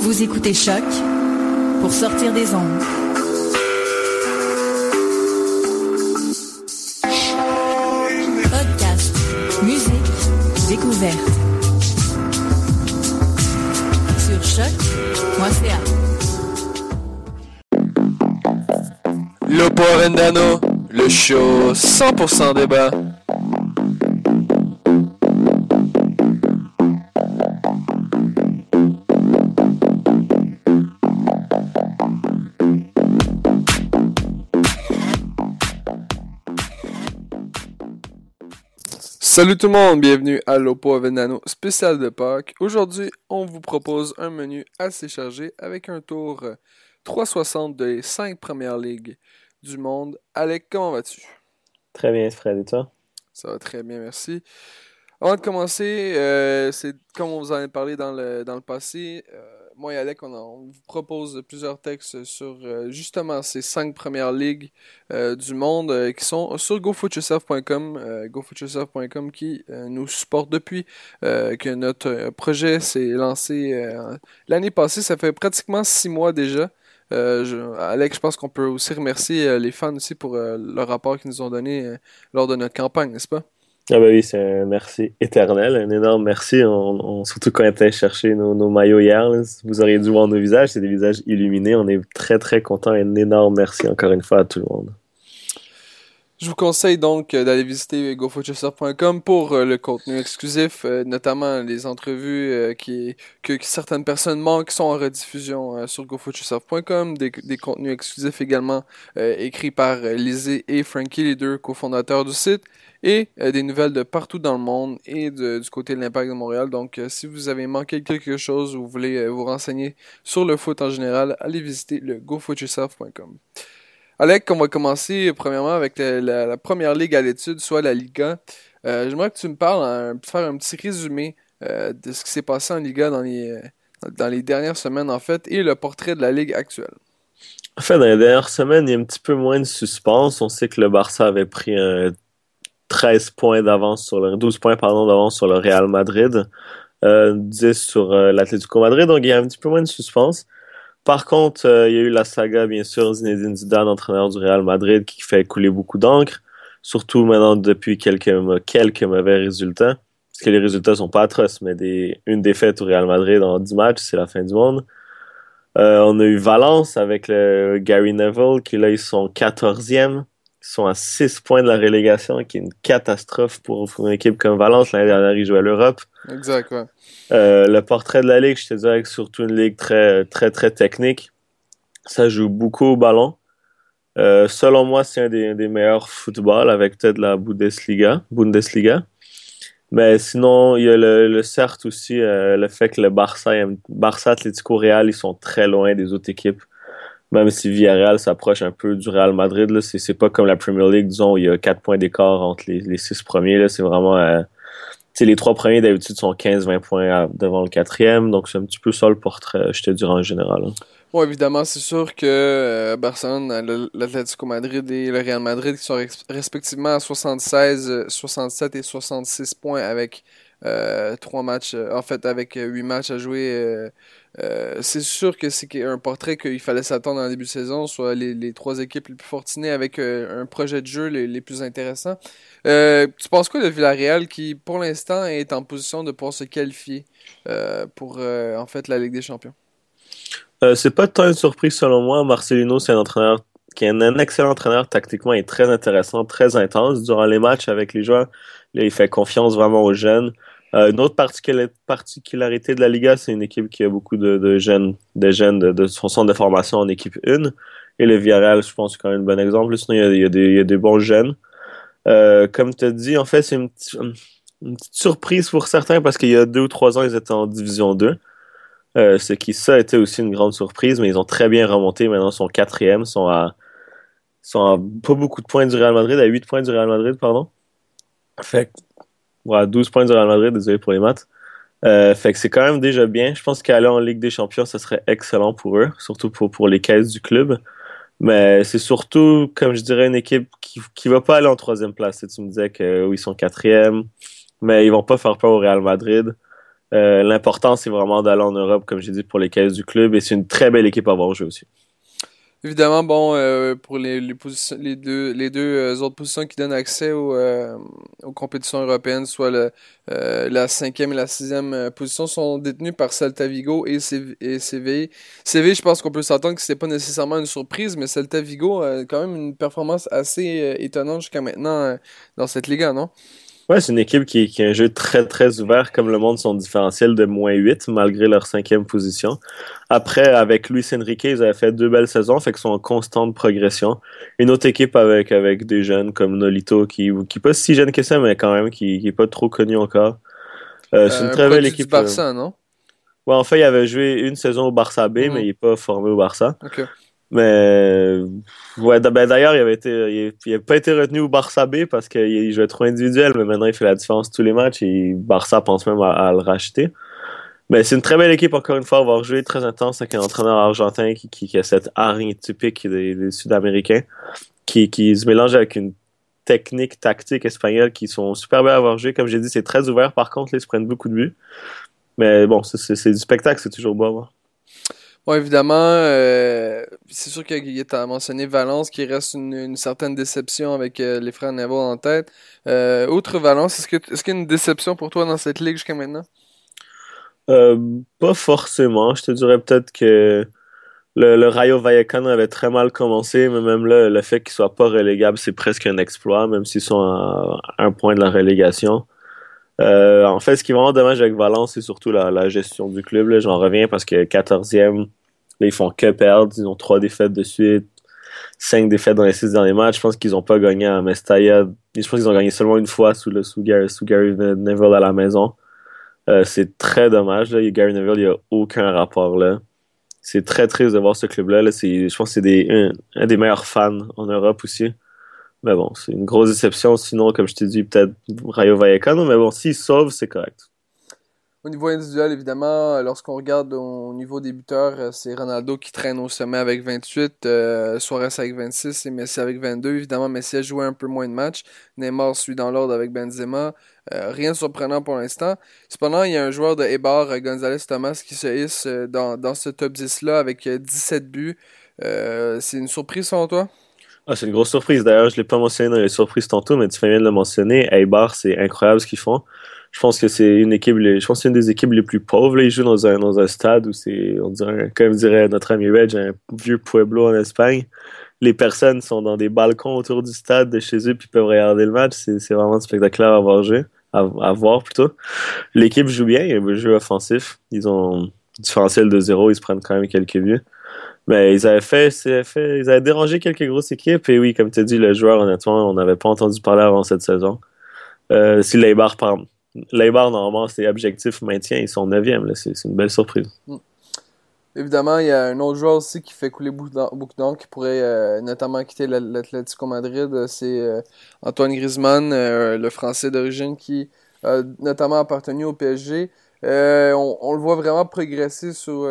Vous écoutez Choc pour sortir des ondes. Podcast, musique, découverte. Sur choc.ca. Lopo Vendano, le show 100% débat. Salut tout le monde, bienvenue à l'Oppo Venano spécial de Pâques. Aujourd'hui, on vous propose un menu assez chargé avec un tour 360 des 5 premières ligues du monde. Alec, comment vas-tu? Très bien, Fred, et toi? Ça va très bien, merci. Avant de commencer, euh, c'est comme on vous en a parlé dans le, dans le passé, euh, moi et Alec, on, vous propose plusieurs textes sur euh, justement ces cinq premières ligues euh, du monde euh, qui sont sur gofootyourself.com, gofootyourself.com qui nous supporte depuis que notre projet s'est lancé l'année passée. Ça fait pratiquement six mois déjà. Je, Alec, je pense qu'on peut aussi remercier les fans aussi pour le rapport qu'ils nous ont donné lors de notre campagne, n'est-ce pas? Ah bah oui, c'est un merci éternel, un énorme merci. On, on, surtout quand on était chercher nos, nos maillots hier, vous auriez dû voir nos visages, c'est des visages illuminés. On est très très contents. Un énorme merci encore une fois à tout le monde. Je vous conseille donc d'aller visiter gofootyourself.com pour euh, le contenu exclusif, euh, notamment les entrevues euh, qui, que, certaines personnes manquent sont en rediffusion sur gofootyourself.com, des, des contenus exclusifs également écrits par Lizzie et Frankie, les deux cofondateurs du site, et des nouvelles de partout dans le monde et du côté de l'Impact de Montréal. Donc si vous avez manqué quelque chose ou vous voulez vous renseigner sur le foot en général, allez visiter le gofootyourself.com. Alec, on va commencer premièrement avec la, la, première ligue à l'étude, soit la Liga. Euh, J'aimerais que tu me parles, un, faire un petit résumé euh, de ce qui s'est passé en Liga dans les, dans les dernières semaines, en fait, et le portrait de la ligue actuelle. En fait, dans les dernières semaines, il y a un petit peu moins de suspense. On sait que le Barça avait pris un 13 points d'avance sur le 12 points d'avance sur le Real Madrid, euh, 10 sur euh, l'Atlético Madrid, donc il y a un petit peu moins de suspense. Par contre, euh, il y a eu la saga, bien sûr, Zinedine Zidane, entraîneur du Real Madrid, qui fait couler beaucoup d'encre, surtout maintenant depuis quelques, quelques mauvais résultats. Parce que les résultats sont pas atroces, mais des, une défaite au Real Madrid en 10 matchs, c'est la fin du monde. Euh, on a eu Valence avec le Gary Neville, qui là, ils sont 14e. Ils sont à 6 points de la relégation, qui est une catastrophe pour, pour une équipe comme Valence. L'année dernière, ils jouaient à l'Europe. Exact, ouais. Euh, le portrait de la ligue, je te dirais que surtout une ligue très, très, très technique. Ça joue beaucoup au ballon. Euh, selon moi, c'est un des, des, meilleurs footballs avec peut-être la Bundesliga. Bundesliga. Mais sinon, il y a le, le certes aussi euh, le fait que le Barça, Barça, Atlético, Real, ils sont très loin des autres équipes. Même si Villarreal s'approche un peu du Real Madrid, là, c'est, pas comme la Premier League, disons, il y a quatre points d'écart entre les, six premiers. C'est vraiment euh, les trois premiers d'habitude sont 15-20 points devant le quatrième, donc c'est un petit peu ça le portrait, je te dirais en général. Hein. Oui, évidemment, c'est sûr que euh, Barcelone, l'Atlético Madrid et le Real Madrid qui sont respectivement à 76, 67 et 66 points avec euh, trois matchs, euh, en fait avec huit matchs à jouer. Euh, euh, c'est sûr que c'est un portrait qu'il fallait s'attendre en début de saison, soit les, les, trois équipes les plus fortunées avec euh, un projet de jeu les, les plus intéressants. Euh, tu penses quoi de Villarreal qui, pour l'instant, est en position de pouvoir se qualifier euh, pour en fait la Ligue des Champions? c'est pas tant une surprise selon moi. Marcelino, c'est un entraîneur qui est un excellent entraîneur tactiquement et très intéressant, très intense durant les matchs avec les joueurs. Là, il fait confiance vraiment aux jeunes. Euh, une autre particularité de la Liga, c'est une équipe qui a beaucoup de, de jeunes, de jeunes de, de, son centre de formation en équipe 1. Et le Villarreal, je pense, c'est quand même un bon exemple. Sinon, il y a, des, il y a des bons jeunes. Euh, comme tu as dit, en fait, c'est une, une petite surprise pour certains parce qu'il y a deux ou trois ans, ils étaient en Division 2. Euh, ce qui, ça, été aussi une grande surprise, mais ils ont très bien remonté. Maintenant, ils sont quatrième, sont à, sont à pas beaucoup de points du Real Madrid, à 8 points du Real Madrid, pardon. Fait que, 12 points du Real Madrid, désolé pour les maths. Euh, fait que c'est quand même déjà bien. Je pense qu'aller en Ligue des Champions, ça serait excellent pour eux, surtout pour, pour les caisses du club. Mais c'est surtout, comme je dirais, une équipe qui, qui va pas aller en troisième place. Tu me disais qu'ils sont quatrième, mais ils vont pas faire peur au Real Madrid. Euh, L'important, c'est vraiment d'aller en Europe, comme j'ai dit, pour les caisses du club. Et c'est une très belle équipe à voir jouer aussi. Évidemment, bon, euh, pour les, les, les deux, les deux euh, autres positions qui donnent accès aux, euh, aux compétitions européennes, soit le, la cinquième et la sixième position, sont détenues par Celta Vigo et, CV, et CV. CV, je pense qu'on peut s'attendre que c'était pas nécessairement une surprise, mais Celta Vigo a quand même une performance assez étonnante jusqu'à maintenant dans cette Liga, non? Ouais, c'est une équipe qui, qui, a un jeu très, très ouvert, comme le monde, son différentiel de moins 8, malgré leur cinquième position. Après, avec Luis Enrique, ils avaient fait deux belles saisons, fait qu'ils sont en constante progression. Une autre équipe avec, avec des jeunes comme Nolito, qui, qui pas si jeune que ça, mais quand même, qui, qui est pas trop connu encore. Euh, c'est une euh, très belle équipe. Du Barça, non? Ouais, en fait, il avait joué une saison au Barça B, mhm. mais il n'est pas formé au Barça. Okay. Mais ouais, ben d'ailleurs, il avait été, il, pas été retenu au Barça B parce qu'il jouait trop individuel, mais maintenant il fait la différence tous les matchs et Barça pense même à, le racheter. Mais c'est une très belle équipe, encore une fois, avoir joué très intense avec un entraîneur argentin qui, a cette hargne typique des, Sud-Américains, qui, qui se mélange avec une technique tactique espagnole qui sont super bien à avoir joué. Comme j'ai dit, c'est très ouvert. Par contre, ils se prennent beaucoup de buts. Mais bon, c'est du spectacle, c'est toujours beau à voir. Bon, évidemment, euh, c'est sûr que as mentionné Valence qui reste une, certaine déception avec euh, les frères Neville en tête. Euh, outre Valence, est-ce, qu'il y a une déception pour toi dans cette ligue jusqu'à maintenant? pas forcément. Je te dirais peut-être que le, Rayo Vallecano avait très mal commencé, mais même là, le fait qu'ils soient pas relégables, c'est presque un exploit, même s'ils sont à un point de la relégation. Euh, en fait, ce qui est vraiment dommage avec Valence, c'est surtout la, gestion du club. J'en reviens parce que 14e, là, ils font que perdre. Ils ont trois défaites de suite, cinq défaites dans les six derniers matchs. Je pense qu'ils n'ont pas gagné à Mestalla. Je pense qu'ils ont gagné seulement une fois sous, le, sous, Gary, Neville à la maison. Euh, c'est très dommage. Là. Gary Neville, il n'y a aucun rapport là. C'est très triste de voir ce club-là. Là. Je pense que c'est un, des meilleurs fans en Europe aussi. Mais bon, c'est une grosse déception. Sinon, comme je t'ai dit, peut-être Rayo Vallecano. Mais bon, s'il sauve, c'est correct. Au niveau individuel, évidemment, lorsqu'on regarde au niveau des buteurs, euh, c'est Ronaldo qui traîne au sommet avec 28, euh, Suarez avec 26 et Messi avec 22. Évidemment, Messi a joué un peu moins de matchs. Neymar suit dans l'ordre avec Benzema. Euh, rien de surprenant pour l'instant. Cependant, il y a un joueur de Ebar, González Thomas, qui se hisse dans, dans ce top 10-là avec 17 buts. c'est une surprise selon toi? Ah, c'est une grosse surprise. D'ailleurs, je ne l'ai pas mentionné dans les surprises tantôt, mais tu fais bien de le mentionner. Eibar, c'est incroyable ce qu'ils font. Je pense que c'est une équipe, je pense que c'est une des équipes les plus pauvres. Ils jouent dans un, dans un stade où c'est, on dirait, comme dirait notre ami Reg, un vieux pueblo en Espagne. Les personnes sont dans des balcons autour du stade de chez eux puis peuvent regarder le match. C'est vraiment spectaculaire à voir à, voir plutôt. L'équipe joue bien, il y a un jeu offensif. Ils ont différentiel de zéro, ils se prennent quand même quelques buts. Mais ils avaient fait, ils avaient dérangé quelques grosses équipes. Et oui, comme tu as dit, le joueur, honnêtement, on n'avait pas entendu parler avant cette saison. Euh, si Leibar, par Leibar, normalement, c'est objectif maintien. Ils sont 9e. C'est une belle surprise. Mm. Évidemment, il y a un autre joueur aussi qui fait couler beaucoup d'encre, qui pourrait euh, notamment quitter l'Atlético Madrid. C'est euh, Antoine Griezmann, le Français d'origine, qui a notamment appartenu au PSG. On, le voit vraiment progresser sous,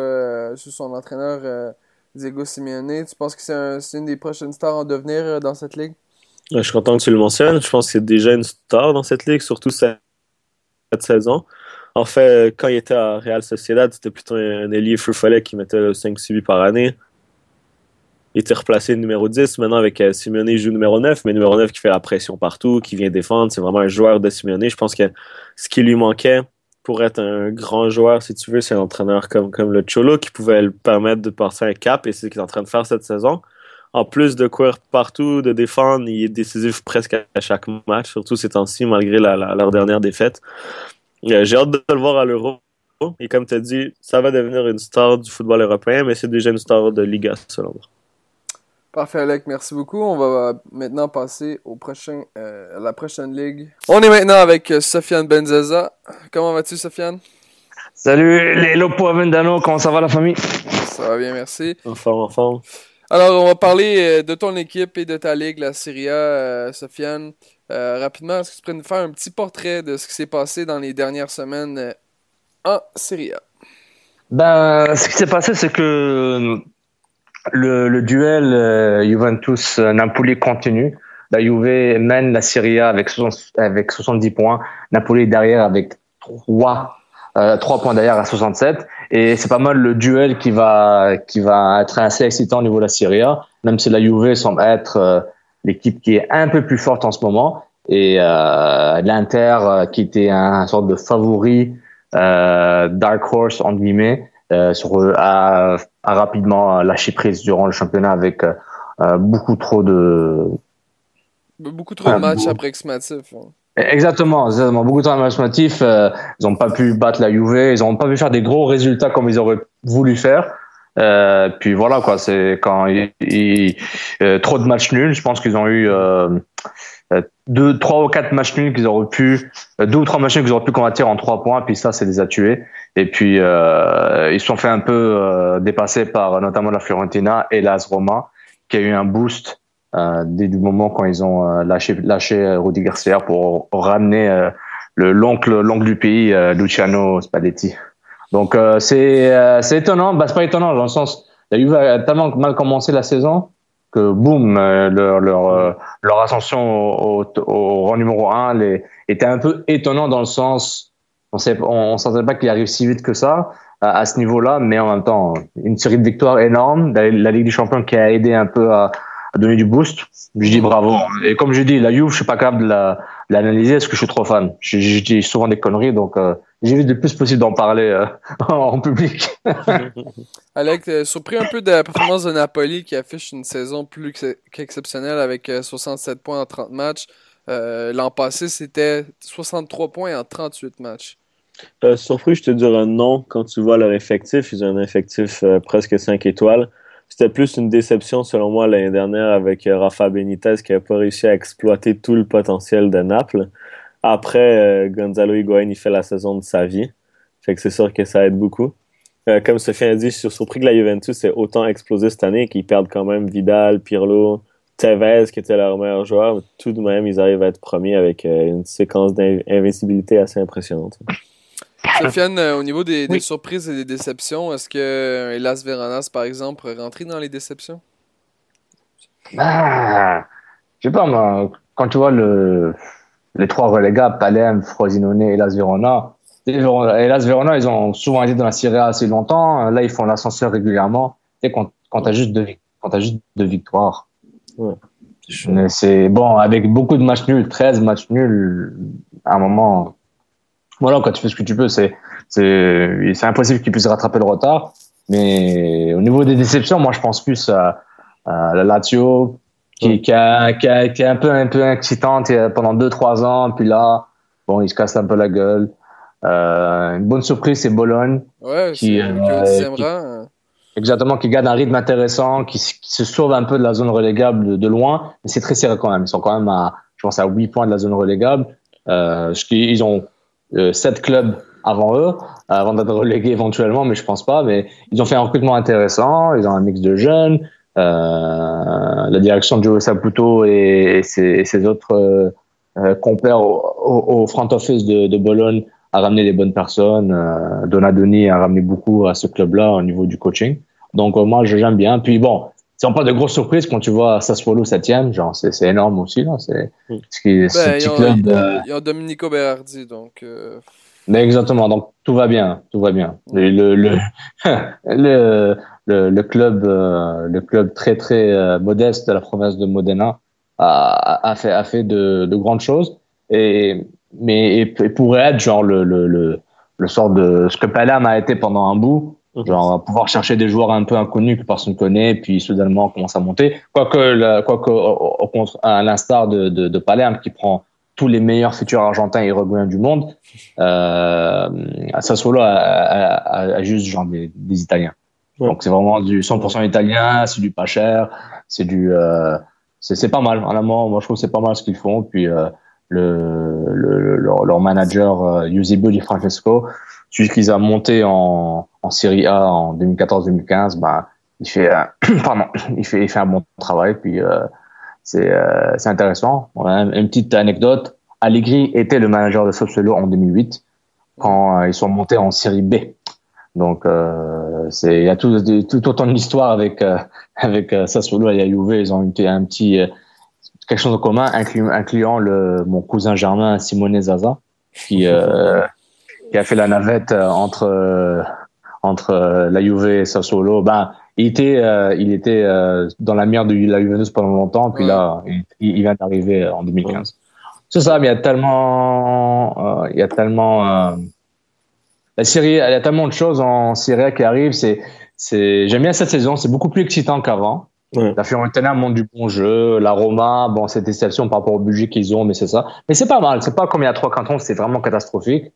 sous son entraîneur Diego Simeone. Tu penses que c'est une des prochaines stars en devenir euh, dans cette ligue? Je suis content que tu le mentionnes. Je pense que c'est déjà une star dans cette ligue, surtout cette, saison. En fait, quand il était à Real Sociedad, c'était plutôt un ailier feu follet qui mettait 5 suivis par année. Il était replacé numéro 10. Maintenant, avec euh, Simeone, il joue numéro 9, mais numéro 9 qui fait la pression partout, qui vient défendre. C'est vraiment un joueur de Simeone. Je pense que ce qui lui manquait, pour être un grand joueur, si tu veux, c'est un entraîneur comme, le Cholo qui pouvait le permettre de passer un cap et c'est ce qu'il est en train de faire cette saison. En plus de courir partout, de défendre, il est décisif presque à chaque match, surtout ces temps-ci, malgré leur dernière défaite. Euh, j'ai hâte de le voir à l'Euro. Et comme tu as dit, ça va devenir une star du football européen, mais c'est déjà une star de Liga, selon moi. Parfait, Alec, merci beaucoup. On va maintenant passer au prochain, euh, à la prochaine ligue. On est maintenant avec Sofiane Benzaza. Comment vas-tu, Sofiane? Salut les Lopo Avendano, comment ça va la famille? Ça va bien, merci. En forme, en forme. Alors, on va parler euh, de ton équipe et de ta ligue, la Serie A, euh, Sofiane. Euh, rapidement, est-ce que tu pourrais nous faire un petit portrait de ce qui s'est passé dans les dernières semaines en Serie A? Ben, ce qui s'est passé, c'est que le, duel Juventus-Napoli continue. La Juve mène la Serie A avec, avec 70 points. Napoli derrière avec 3 euh, 3 points derrière à 67. Et c'est pas mal le duel qui va, qui va être assez excitant au niveau de la Serie A, même si la Juve semble être euh, l'équipe qui est un peu plus forte en ce moment. Et euh, l'Inter, euh, qui était un, sorte de favori, euh, dark horse entre guillemets, sur, a, a, rapidement lâché prise durant le championnat avec beaucoup trop de beaucoup trop de matchs approximatifs. Hein. Exactement, exactement. Beaucoup de temps euh, ils n'ont pas pu battre la Juve, ils n'ont pas pu faire des gros résultats comme ils auraient voulu faire. Euh, puis voilà quoi, c'est quand il, euh, trop de matchs nuls. Je pense qu'ils ont eu euh, euh, deux, trois ou quatre matchs nuls qu'ils auraient pu, deux ou trois matchs qu'ils auraient pu convertir en trois points. Puis ça, c'est les a tués. Et puis ils se sont fait un peu dépasser par notamment la Fiorentina et l'AS Roma, qui a eu un boost euh, dès du moment quand ils ont euh, lâché, lâché euh, Rudy Garcia pour, ramener le l'oncle l'oncle du pays Luciano Spalletti. Donc c'est c'est étonnant, bah c'est pas étonnant dans le sens la Juve a tellement mal commencé la saison que boum leur leur leur ascension au, au, rang numéro 1 les, était un peu étonnant dans le sens on sait on, sentait pas qu'il arrive si vite que ça à, ce niveau-là mais en même temps une série de victoires énormes la, la Ligue des Champions qui a aidé un peu à à donner du boost. Je dis bravo. Et comme je dis, la Juve, je suis pas capable de l'analyser parce que je suis trop fan? Je, dis souvent des conneries, donc euh, j'évite le plus possible d'en parler euh, en public. Alex, euh, surpris un peu de la performance de Napoli qui affiche une saison plus qu'exceptionnelle avec 67 euh, points en 30 matchs. L'an passé, c'était 63 points en 38 matchs. surpris, je te dirais non quand tu vois leur effectif. Ils ont un effectif presque 5 étoiles. C'était plus une déception, selon moi, l'année dernière avec euh, Rafa Benitez qui n'a pas réussi à exploiter tout le potentiel de Naples. Après, euh, Gonzalo Higuain, il fait la saison de sa vie. Fait que c'est sûr que ça aide beaucoup. Euh, comme Sophie a dit, je suis surpris que la Juventus ait autant explosé cette année qu'ils perdent quand même Vidal, Pirlo, Tevez qui était leur meilleur joueur. Tout de même, ils arrivent à être premiers avec une séquence d'invincibilité assez impressionnante. Sofiane, euh, au niveau des, surprises et des déceptions, est-ce que Elas Veranas, par exemple, rentrer dans les déceptions? Ah, je sais pas, moi, quand tu vois le, les trois relégables, Palem, Frosinone et Elas Verona, Elas Verona, ils ont souvent été dans la Syrie assez longtemps. Là, ils font l'ascenseur régulièrement. Et quand, quand tu as juste deux, quand as juste deux victoires. C'est bon, avec beaucoup de matchs nuls, 13 matchs nuls, à un moment, voilà, quand tu fais ce que tu peux, c'est c'est c'est impossible qu'ils puissent rattraper le retard. Mais au niveau des déceptions, moi, je pense plus à, la Lazio, qui, qui, a, qui, a, qui est un peu un peu excitante pendant deux trois ans, puis là, bon, il se casse un peu la gueule. Euh, une bonne surprise, c'est Bologne, ouais, qui, euh, exactement, qui garde un rythme intéressant, qui, qui, se sauve un peu de la zone relégable de, loin, mais c'est très serré quand même. Ils sont quand même à, je pense, à 8 points de la zone relégable. Euh, ce qui, ils ont euh, sept clubs avant eux, avant d'être relégués éventuellement, mais je pense pas. Mais ils ont fait un recrutement intéressant, ils ont un mix de jeunes. Euh, la direction de Joe Saputo et, ses, ses, autres euh, euh compères au, au, front office de, de, Bologne a ramené les bonnes personnes. Euh, Donadoni a ramené beaucoup à ce club-là au niveau du coaching. Donc euh, moi, j'aime bien. Puis bon, c'est pas de grosses surprises quand tu vois Sassuolo 7 genre c'est énorme aussi là c'est ce qui est petit club il y a Domenico Berardi donc euh... mais exactement donc tout va bien tout va bien. Le le le, le, le, club euh, le club très très euh, modeste de la province de Modena a, a fait a fait de, de grandes choses. Et mais et, pourrait être genre le le le, le sort de ce que Palerme a été pendant un bout Genre, pouvoir chercher des joueurs un peu inconnus que personne ne connaît, puis soudainement commence à monter. Quoique, quoique au, à l'instar de, de, de, Palerme, qui prend tous les meilleurs futurs argentins et uruguayens du monde, euh, Sassuolo a, a, a, juste genre des, des Italiens. Donc c'est vraiment du 100% italien, c'est du pas cher, c'est du, euh, c'est pas mal. En amont, moi je trouve que c'est pas mal ce qu'ils font. Puis euh, le, le, leur, manager euh, Eusebio Di Francesco, celui qu'ils ont monté en, en Serie A en 2014-2015, bah il fait, pardon, il fait, il fait un bon travail. Puis euh, c'est euh, c'est intéressant. une petite anecdote. Allegri était le manager de Sassuolo en 2008 quand ils sont montés en Série B. Donc euh, c'est il y a tout, tout autant d'histoire avec euh, avec euh, Sassuolo et Juve, ils ont eu un petit euh, quelque chose en commun, incluant, le mon cousin germain Simone Zaza qui euh, qui a fait la navette entre entre la Juve et Sassuolo. Ben il était il était dans la merde de la Juventus pendant longtemps, puis là il, il vient d'arriver en 2015. C'est ça, mais il y a tellement il y a tellement la série, il y a tellement de choses en Syrie qui arrivent. C'est, c'est, j'aime bien cette saison. C'est beaucoup plus excitant qu'avant. Ouais. La Fiorentina montre du bon jeu. La Roma, bon, cette déception par rapport au budget qu'ils ont, mais c'est ça. Mais c'est pas mal. C'est pas comme il y a trois cantons, c'est vraiment catastrophique.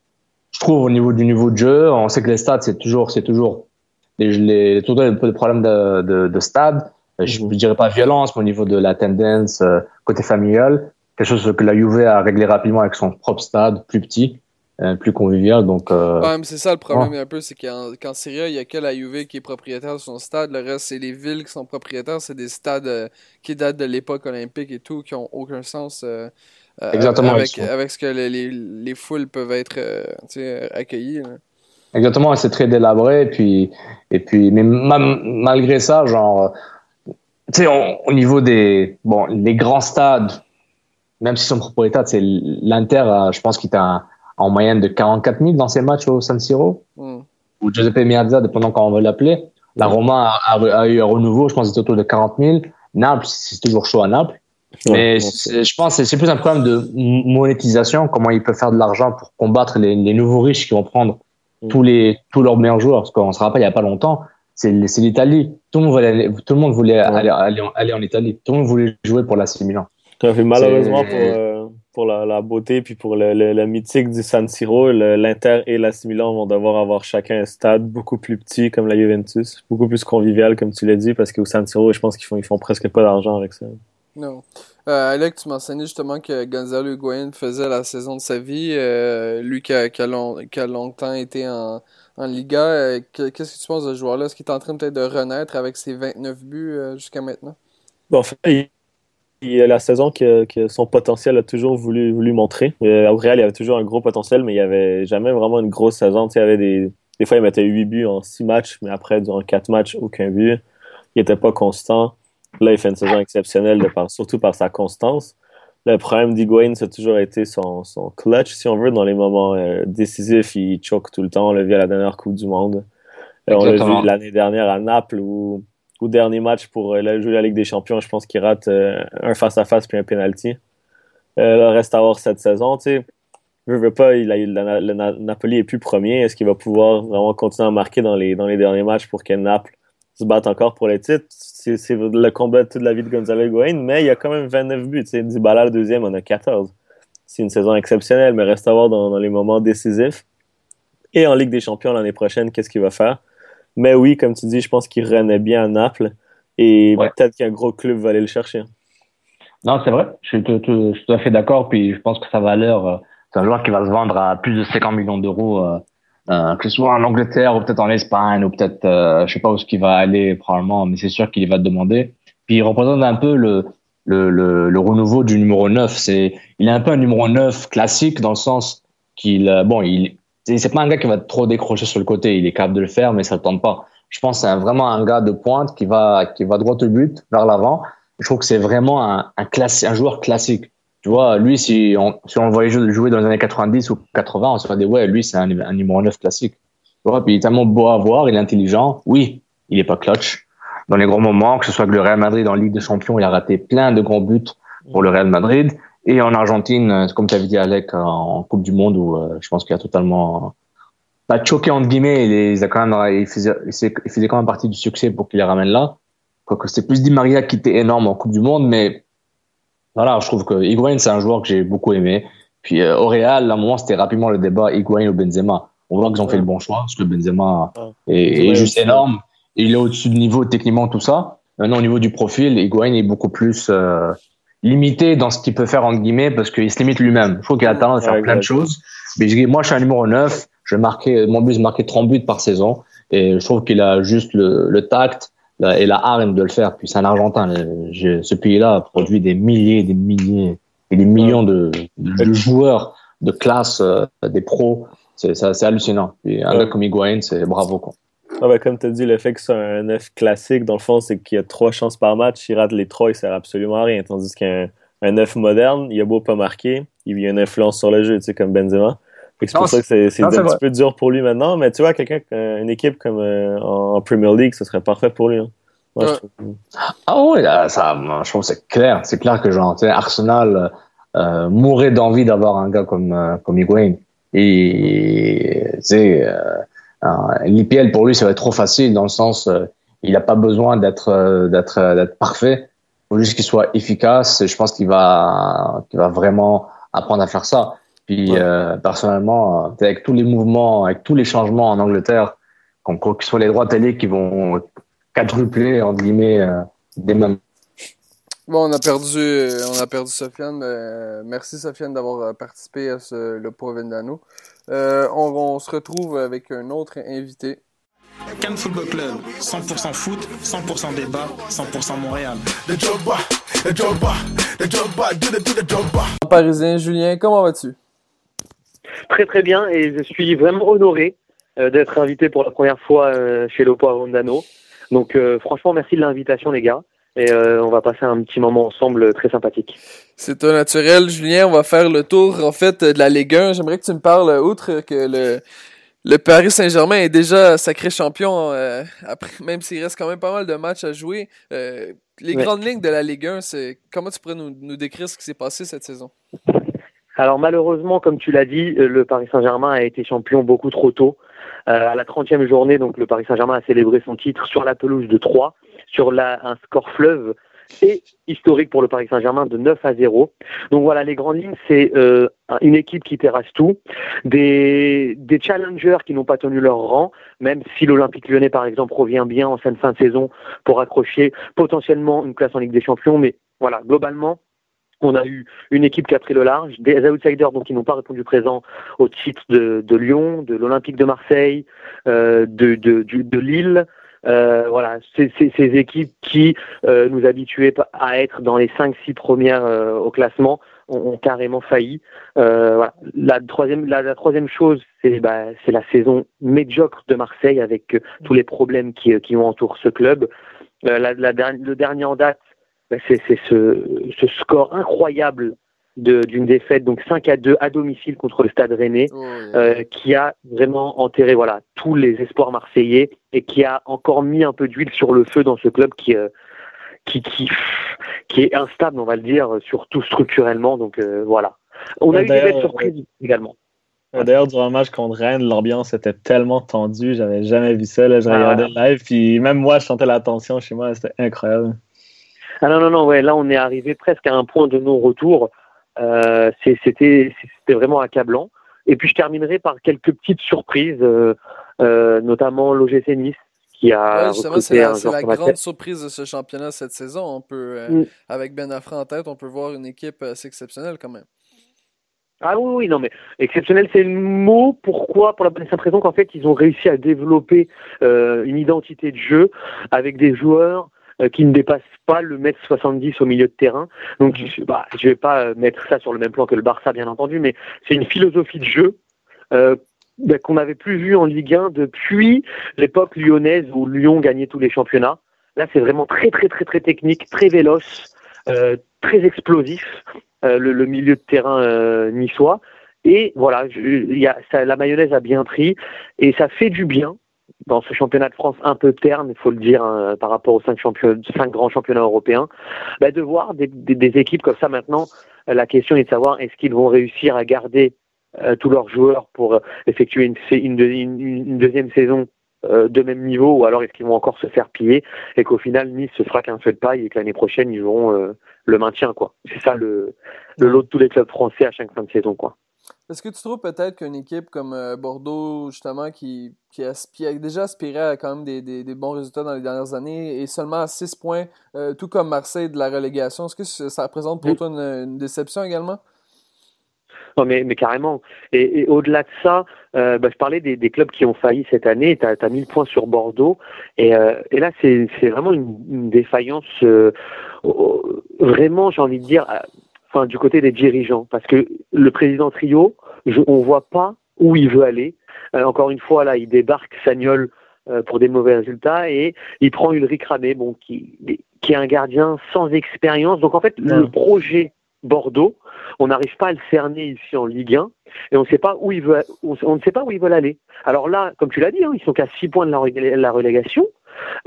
Je trouve au niveau du niveau de jeu, on sait que les stades, c'est toujours, c'est toujours les, les, toujours des problèmes de, de, de stade. Je, ne mhm. dirais pas violence, mais au niveau de la tendance, euh, côté familial, quelque chose que la Juve a réglé rapidement avec son propre stade, plus petit. Euh, plus convivial. Donc, euh... ouais, c'est ça le problème un peu, c'est qu'en Syrie, il y a que la Juve qui est propriétaire de son stade. Le reste, c'est les villes qui sont propriétaires. C'est des stades euh, qui datent de l'époque olympique et tout, qui ont aucun sens. Euh, Exactement. Avec, avec, ce que les, les, les foules peuvent être accueillies. Exactement, c'est très délabré. Et puis, et puis, mais malgré ça, genre, tu sais, au niveau des, bon, les grands stades, même s'ils sont propriétaires, c'est l'Inter, je pense qu'il t'a en moyenne de 44 000 dans ses matchs au San Siro. Mm. Ou Giuseppe Meazza, dépendant comment on veut l'appeler. La Roma a, eu un renouveau, je pense, c'était autour de 40 000. Naples, c'est toujours chaud à Naples. Mais je pense que c'est plus un problème de monétisation, comment ils peuvent faire de l'argent pour combattre les, les, nouveaux riches qui vont prendre mm. tous, les, tous leurs meilleurs joueurs. Parce qu'on se rappelle, il n'y a pas longtemps, c'est l'Italie. Tout le monde voulait, tout le monde voulait aller, aller, aller, en Italie. Tout le monde voulait jouer pour la Milan. Malheureusement pour, euh, pour la, la, beauté puis pour le, le, mythique du San Siro, l'Inter et la Milan vont devoir avoir chacun un stade beaucoup plus petit comme la Juventus, beaucoup plus convivial comme tu l'as dit parce qu'au San Siro, je pense qu'ils font ils font presque pas d'argent avec ça. Non. Euh, Alec, tu menseignais justement que Gonzalo Higuain faisait la saison de sa vie, euh, lui qui a, a a, longtemps été en, Liga. Euh, qu'est-ce que tu penses de ce joueur-là? Est-ce qu'il est en train peut-être de renaître avec ses 29 buts euh, jusqu'à maintenant? Bon, en fait, la saison que, son potentiel a toujours voulu, montrer. Au Real, il avait toujours un gros potentiel, mais il n'y avait jamais vraiment une grosse saison. il avait des, des fois, il mettait 8 buts en 6 matchs, mais après, durant 4 matchs, aucun but. Il n'était pas constant. Là, il fait une saison exceptionnelle, de par, surtout par sa constance. Le problème d'Higuain, ça a toujours été son, son clutch, si on veut, dans les moments euh, décisifs. Il choque tout le temps. On l'a vu à la dernière Coupe du Monde. Euh, on l'a vu l'année dernière à Naples où au dernier match pour euh, jouer la Ligue des Champions, je pense qu'il rate un face-à-face puis un penalty. Le reste à voir cette saison, tu sais. Je veux pas, il a, le, Napoli est plus premier. Est-ce qu'il va pouvoir vraiment continuer à marquer dans les, dans les derniers matchs pour que Naples se batte encore pour les titres? C'est le combat de toute la vie de Gonzalo Higuain, mais il y a quand même 29 buts. Tu Dybala, le deuxième, en a 14. C'est une saison exceptionnelle, mais reste à voir dans, dans les moments décisifs. Et en Ligue des Champions l'année prochaine, qu'est-ce qu'il va faire? Mais oui, comme tu dis, je pense qu'il renaît bien à Naples et peut-être qu'un gros club va aller le chercher. Non, c'est vrai. Je suis, tout, à fait d'accord. Puis je pense que sa valeur, euh, c'est un joueur qui va se vendre à plus de 50 millions d'euros, euh, que ce soit en Angleterre ou peut-être en Espagne ou peut-être, euh, je sais pas où ce qu'il va aller probablement, mais c'est sûr qu'il va te demander. Puis il représente un peu le, le, le, le renouveau du numéro 9. C'est, il est un peu un numéro 9 classique dans le sens qu'il, euh, bon, il, c'est pas un gars qui va trop décrocher sur le côté. Il est capable de le faire, mais ça tente pas. Je pense c'est vraiment un gars de pointe qui va, qui va droit au but, vers l'avant. Je trouve que c'est vraiment un, un, un joueur classique. Tu vois, lui, si on, si on le voyait jouer dans les années 90 ou 80, on se dirait, ouais, lui, c'est un, un, numéro 9 classique. Tu vois, puis il est tellement beau à voir, il est intelligent. Oui, il est pas clutch. Dans les grands moments, que ce soit que le Real Madrid en Ligue des Champions, il a raté plein de grands buts pour le Real Madrid. Et en Argentine, euh, comme tu avais dit Alec, en Coupe du Monde, où euh, je pense qu'il a totalement pas choqué entre guillemets, il, a quand même, il faisait, il faisait quand même partie du succès pour qu'il les ramène là. Quoique c'est plus Di Maria qui était énorme en Coupe du Monde, mais voilà, je trouve que Higuain c'est un joueur que j'ai beaucoup aimé. Puis euh, au Real, à un moment, c'était rapidement le débat Higuain ou Benzema. On voit qu'ils ont fait le bon choix parce que Benzema est, juste énorme. il est au-dessus de niveau techniquement, tout ça. Maintenant, au niveau du profil, Higuain est beaucoup plus euh, limité dans ce qu'il peut faire, entre guillemets, parce qu'il se limite lui-même. Je trouve qu'il a talent de faire plein de choses. Mais je dis, moi, je suis un numéro 9. Je marquer, mon but, c'est marquer 30 buts par saison. Et je trouve qu'il a juste le, le tact et la hargne de le faire. Puis c'est un Argentin. ce pays-là a produit des milliers, des milliers et des millions de, de joueurs de classe, euh, des pros. C'est hallucinant. Et un gars comme Higuain, c'est bravo. Quoi. Ah ben, comme tu as dit, le fait que c'est un 9 classique, dans le fond, c'est qu'il y a trois chances par match. Il rate les trois, il sert absolument à rien. Tandis qu'un un 9 moderne, il a beau pas marquer, il y a une influence sur le jeu, tu sais, comme Benzema. C'est pour ça que c'est un petit peu dur pour lui maintenant. Mais tu vois, quelqu'un, une équipe comme euh, en Premier League, ce serait parfait pour lui. Hein. Ah oui, ça, je trouve c'est clair. C'est clair que genre, Arsenal euh, mourrait d'envie d'avoir un gars comme, euh, comme Higuain. Et, tu sais, euh, L'IPL pour lui, ça va être trop facile dans le sens, euh, il n'a pas besoin d'être euh, d'être euh, d'être parfait. Il faut juste qu'il soit efficace. Et je pense qu'il va qu'il va vraiment apprendre à faire ça. Puis personnellement, avec tous les mouvements, avec tous les changements en Angleterre, comme que ce soit les droits télé qui vont quadrupler entre guillemets des mêmes Bon, on a perdu, on a perdu Sofiane. merci Sofiane d'avoir participé à ce, le Pro Vendano. Euh, on, se retrouve avec un autre invité. Cannes Football Club, 100% foot, 100% débat, 100% Montréal. Parisien Julien, comment vas-tu? Très très bien et je suis vraiment honoré euh, d'être invité pour la première fois euh, chez Lopo Rondano. Donc franchement merci de l'invitation les gars et on va passer un petit moment ensemble très sympathique. C'est un naturel, Julien. On va faire le tour, en fait, de la Ligue 1. J'aimerais que tu me parles, outre que le, le Paris Saint-Germain est déjà sacré champion, euh, après, même s'il reste quand même pas mal de matchs à jouer. Euh, les grandes lignes de la Ligue 1, c'est comment tu pourrais nous, nous décrire ce qui s'est passé cette saison? Alors malheureusement, comme tu l'as dit, euh, le Paris Saint-Germain a été champion beaucoup trop tôt. Euh, à la 30e journée, donc le Paris Saint-Germain a célébré son titre sur la pelouse de 3, sur la, un score fleuve et historique pour le Paris Saint-Germain de 9 à 0. Donc voilà, les grandes lignes, c'est euh, une équipe qui terrasse tout, des, des challengers qui n'ont pas tenu leur rang, même si l'Olympique lyonnais, par exemple, revient bien en fin de saison pour accrocher potentiellement une place en Ligue des Champions. Mais voilà, globalement, on a eu une équipe qui a pris le large, des outsiders donc qui n'ont pas répondu présent au titre de, Lyon, de l'Olympique de Marseille, euh, de, Lille, euh, voilà, ces équipes qui euh, nous habituaient à être dans les 5-6 premières au classement ont, carrément failli. La troisième, la, troisième chose, c'est bah, la saison médiocre de Marseille avec tous les problèmes qui, qui entourent ce club. La, le dernier en date, c'est ce, ce score incroyable d'une défaite donc 5 à 2 à domicile contre le Stade Rennais oh, euh, qui a vraiment enterré voilà tous les espoirs marseillais et qui a encore mis un peu d'huile sur le feu dans ce club qui euh, qui, qui qui est instable on va le dire surtout structurellement. Donc euh, voilà. On a eu des belles surprises également. D'ailleurs, durant le match contre Rennes, l'ambiance était tellement tendue, j'avais jamais vu ça. Là, je ah regardais le live, puis même moi, je sentais la tension chez moi, c'était incroyable. Ah non, non, non, ouais, là, on est arrivé presque à un point de non-retour. Euh, c'était vraiment accablant. Et puis je terminerai par quelques petites surprises, euh, euh, notamment l'OGC Nice qui a ouais, c'est la, la grande surprise de ce championnat cette saison. On peut, mm. avec Ben Affra en tête, on peut voir une équipe assez exceptionnelle quand même. Ah oui, oui, non, mais exceptionnel, c'est le mot. Pourquoi? Pour la bonne raison qu'en fait, ils ont réussi à développer euh, une identité de jeu avec des joueurs qui ne dépasse pas le mètre 70 au milieu de terrain. Donc, mhm. je, bah, je vais pas euh, mettre ça sur le même plan que le Barça, bien entendu, mais c'est une philosophie de jeu euh, bah, qu'on n'avait plus vue en Ligue 1 depuis l'époque lyonnaise où Lyon gagnait tous les championnats. Là, c'est vraiment très, très, très, très technique, très véloce, euh, très explosif, euh, le, le, milieu de terrain euh, niçois. Et voilà, je, y a, ça, la mayonnaise a bien pris et ça fait du bien dans ce championnat de France un peu terne, il faut le dire, hein, par rapport aux cinq, grands championnats européens, bah, de voir des, équipes comme ça maintenant. Euh, la question est de savoir est-ce qu'ils vont réussir à garder euh, tous leurs joueurs pour euh, effectuer une, deuxième saison de même niveau ou alors est-ce qu'ils vont encore se faire piller et qu'au final Nice se fera qu'un feu de paille et que l'année prochaine ils auront le maintien. C'est ça le, lot de tous les clubs français à chaque fin de saison. Est-ce que tu trouves peut-être qu'une équipe comme euh, Bordeaux, justement, qui, qui, a, déjà aspiré à quand même des, des, bons résultats dans les dernières années, est seulement à 6 points, euh, tout comme Marseille de la relégation, est-ce que ça représente pour toi une, déception également? Non, mais, mais carrément. Et, au-delà de ça, euh, bah, je parlais des, des, clubs qui ont failli cette année. Tu as, as, 1000 points sur Bordeaux. Et, et là, c'est vraiment une, une défaillance, vraiment, j'ai envie de dire, enfin, du côté des dirigeants, parce que le président Trio, je, on voit pas où il veut aller. Euh, encore une fois, là, il débarque Sagnol euh, pour des mauvais résultats et il prend Ulrich Ramé, bon, qui, qui est un gardien sans expérience. Donc en fait, le projet Bordeaux, on n'arrive pas à le cerner ici en Ligue 1 et on ne sait pas où il veut, on, ne sait pas où ils veulent aller. Alors là, comme tu l'as dit, hein, ils sont qu'à 6 points de la, la relégation.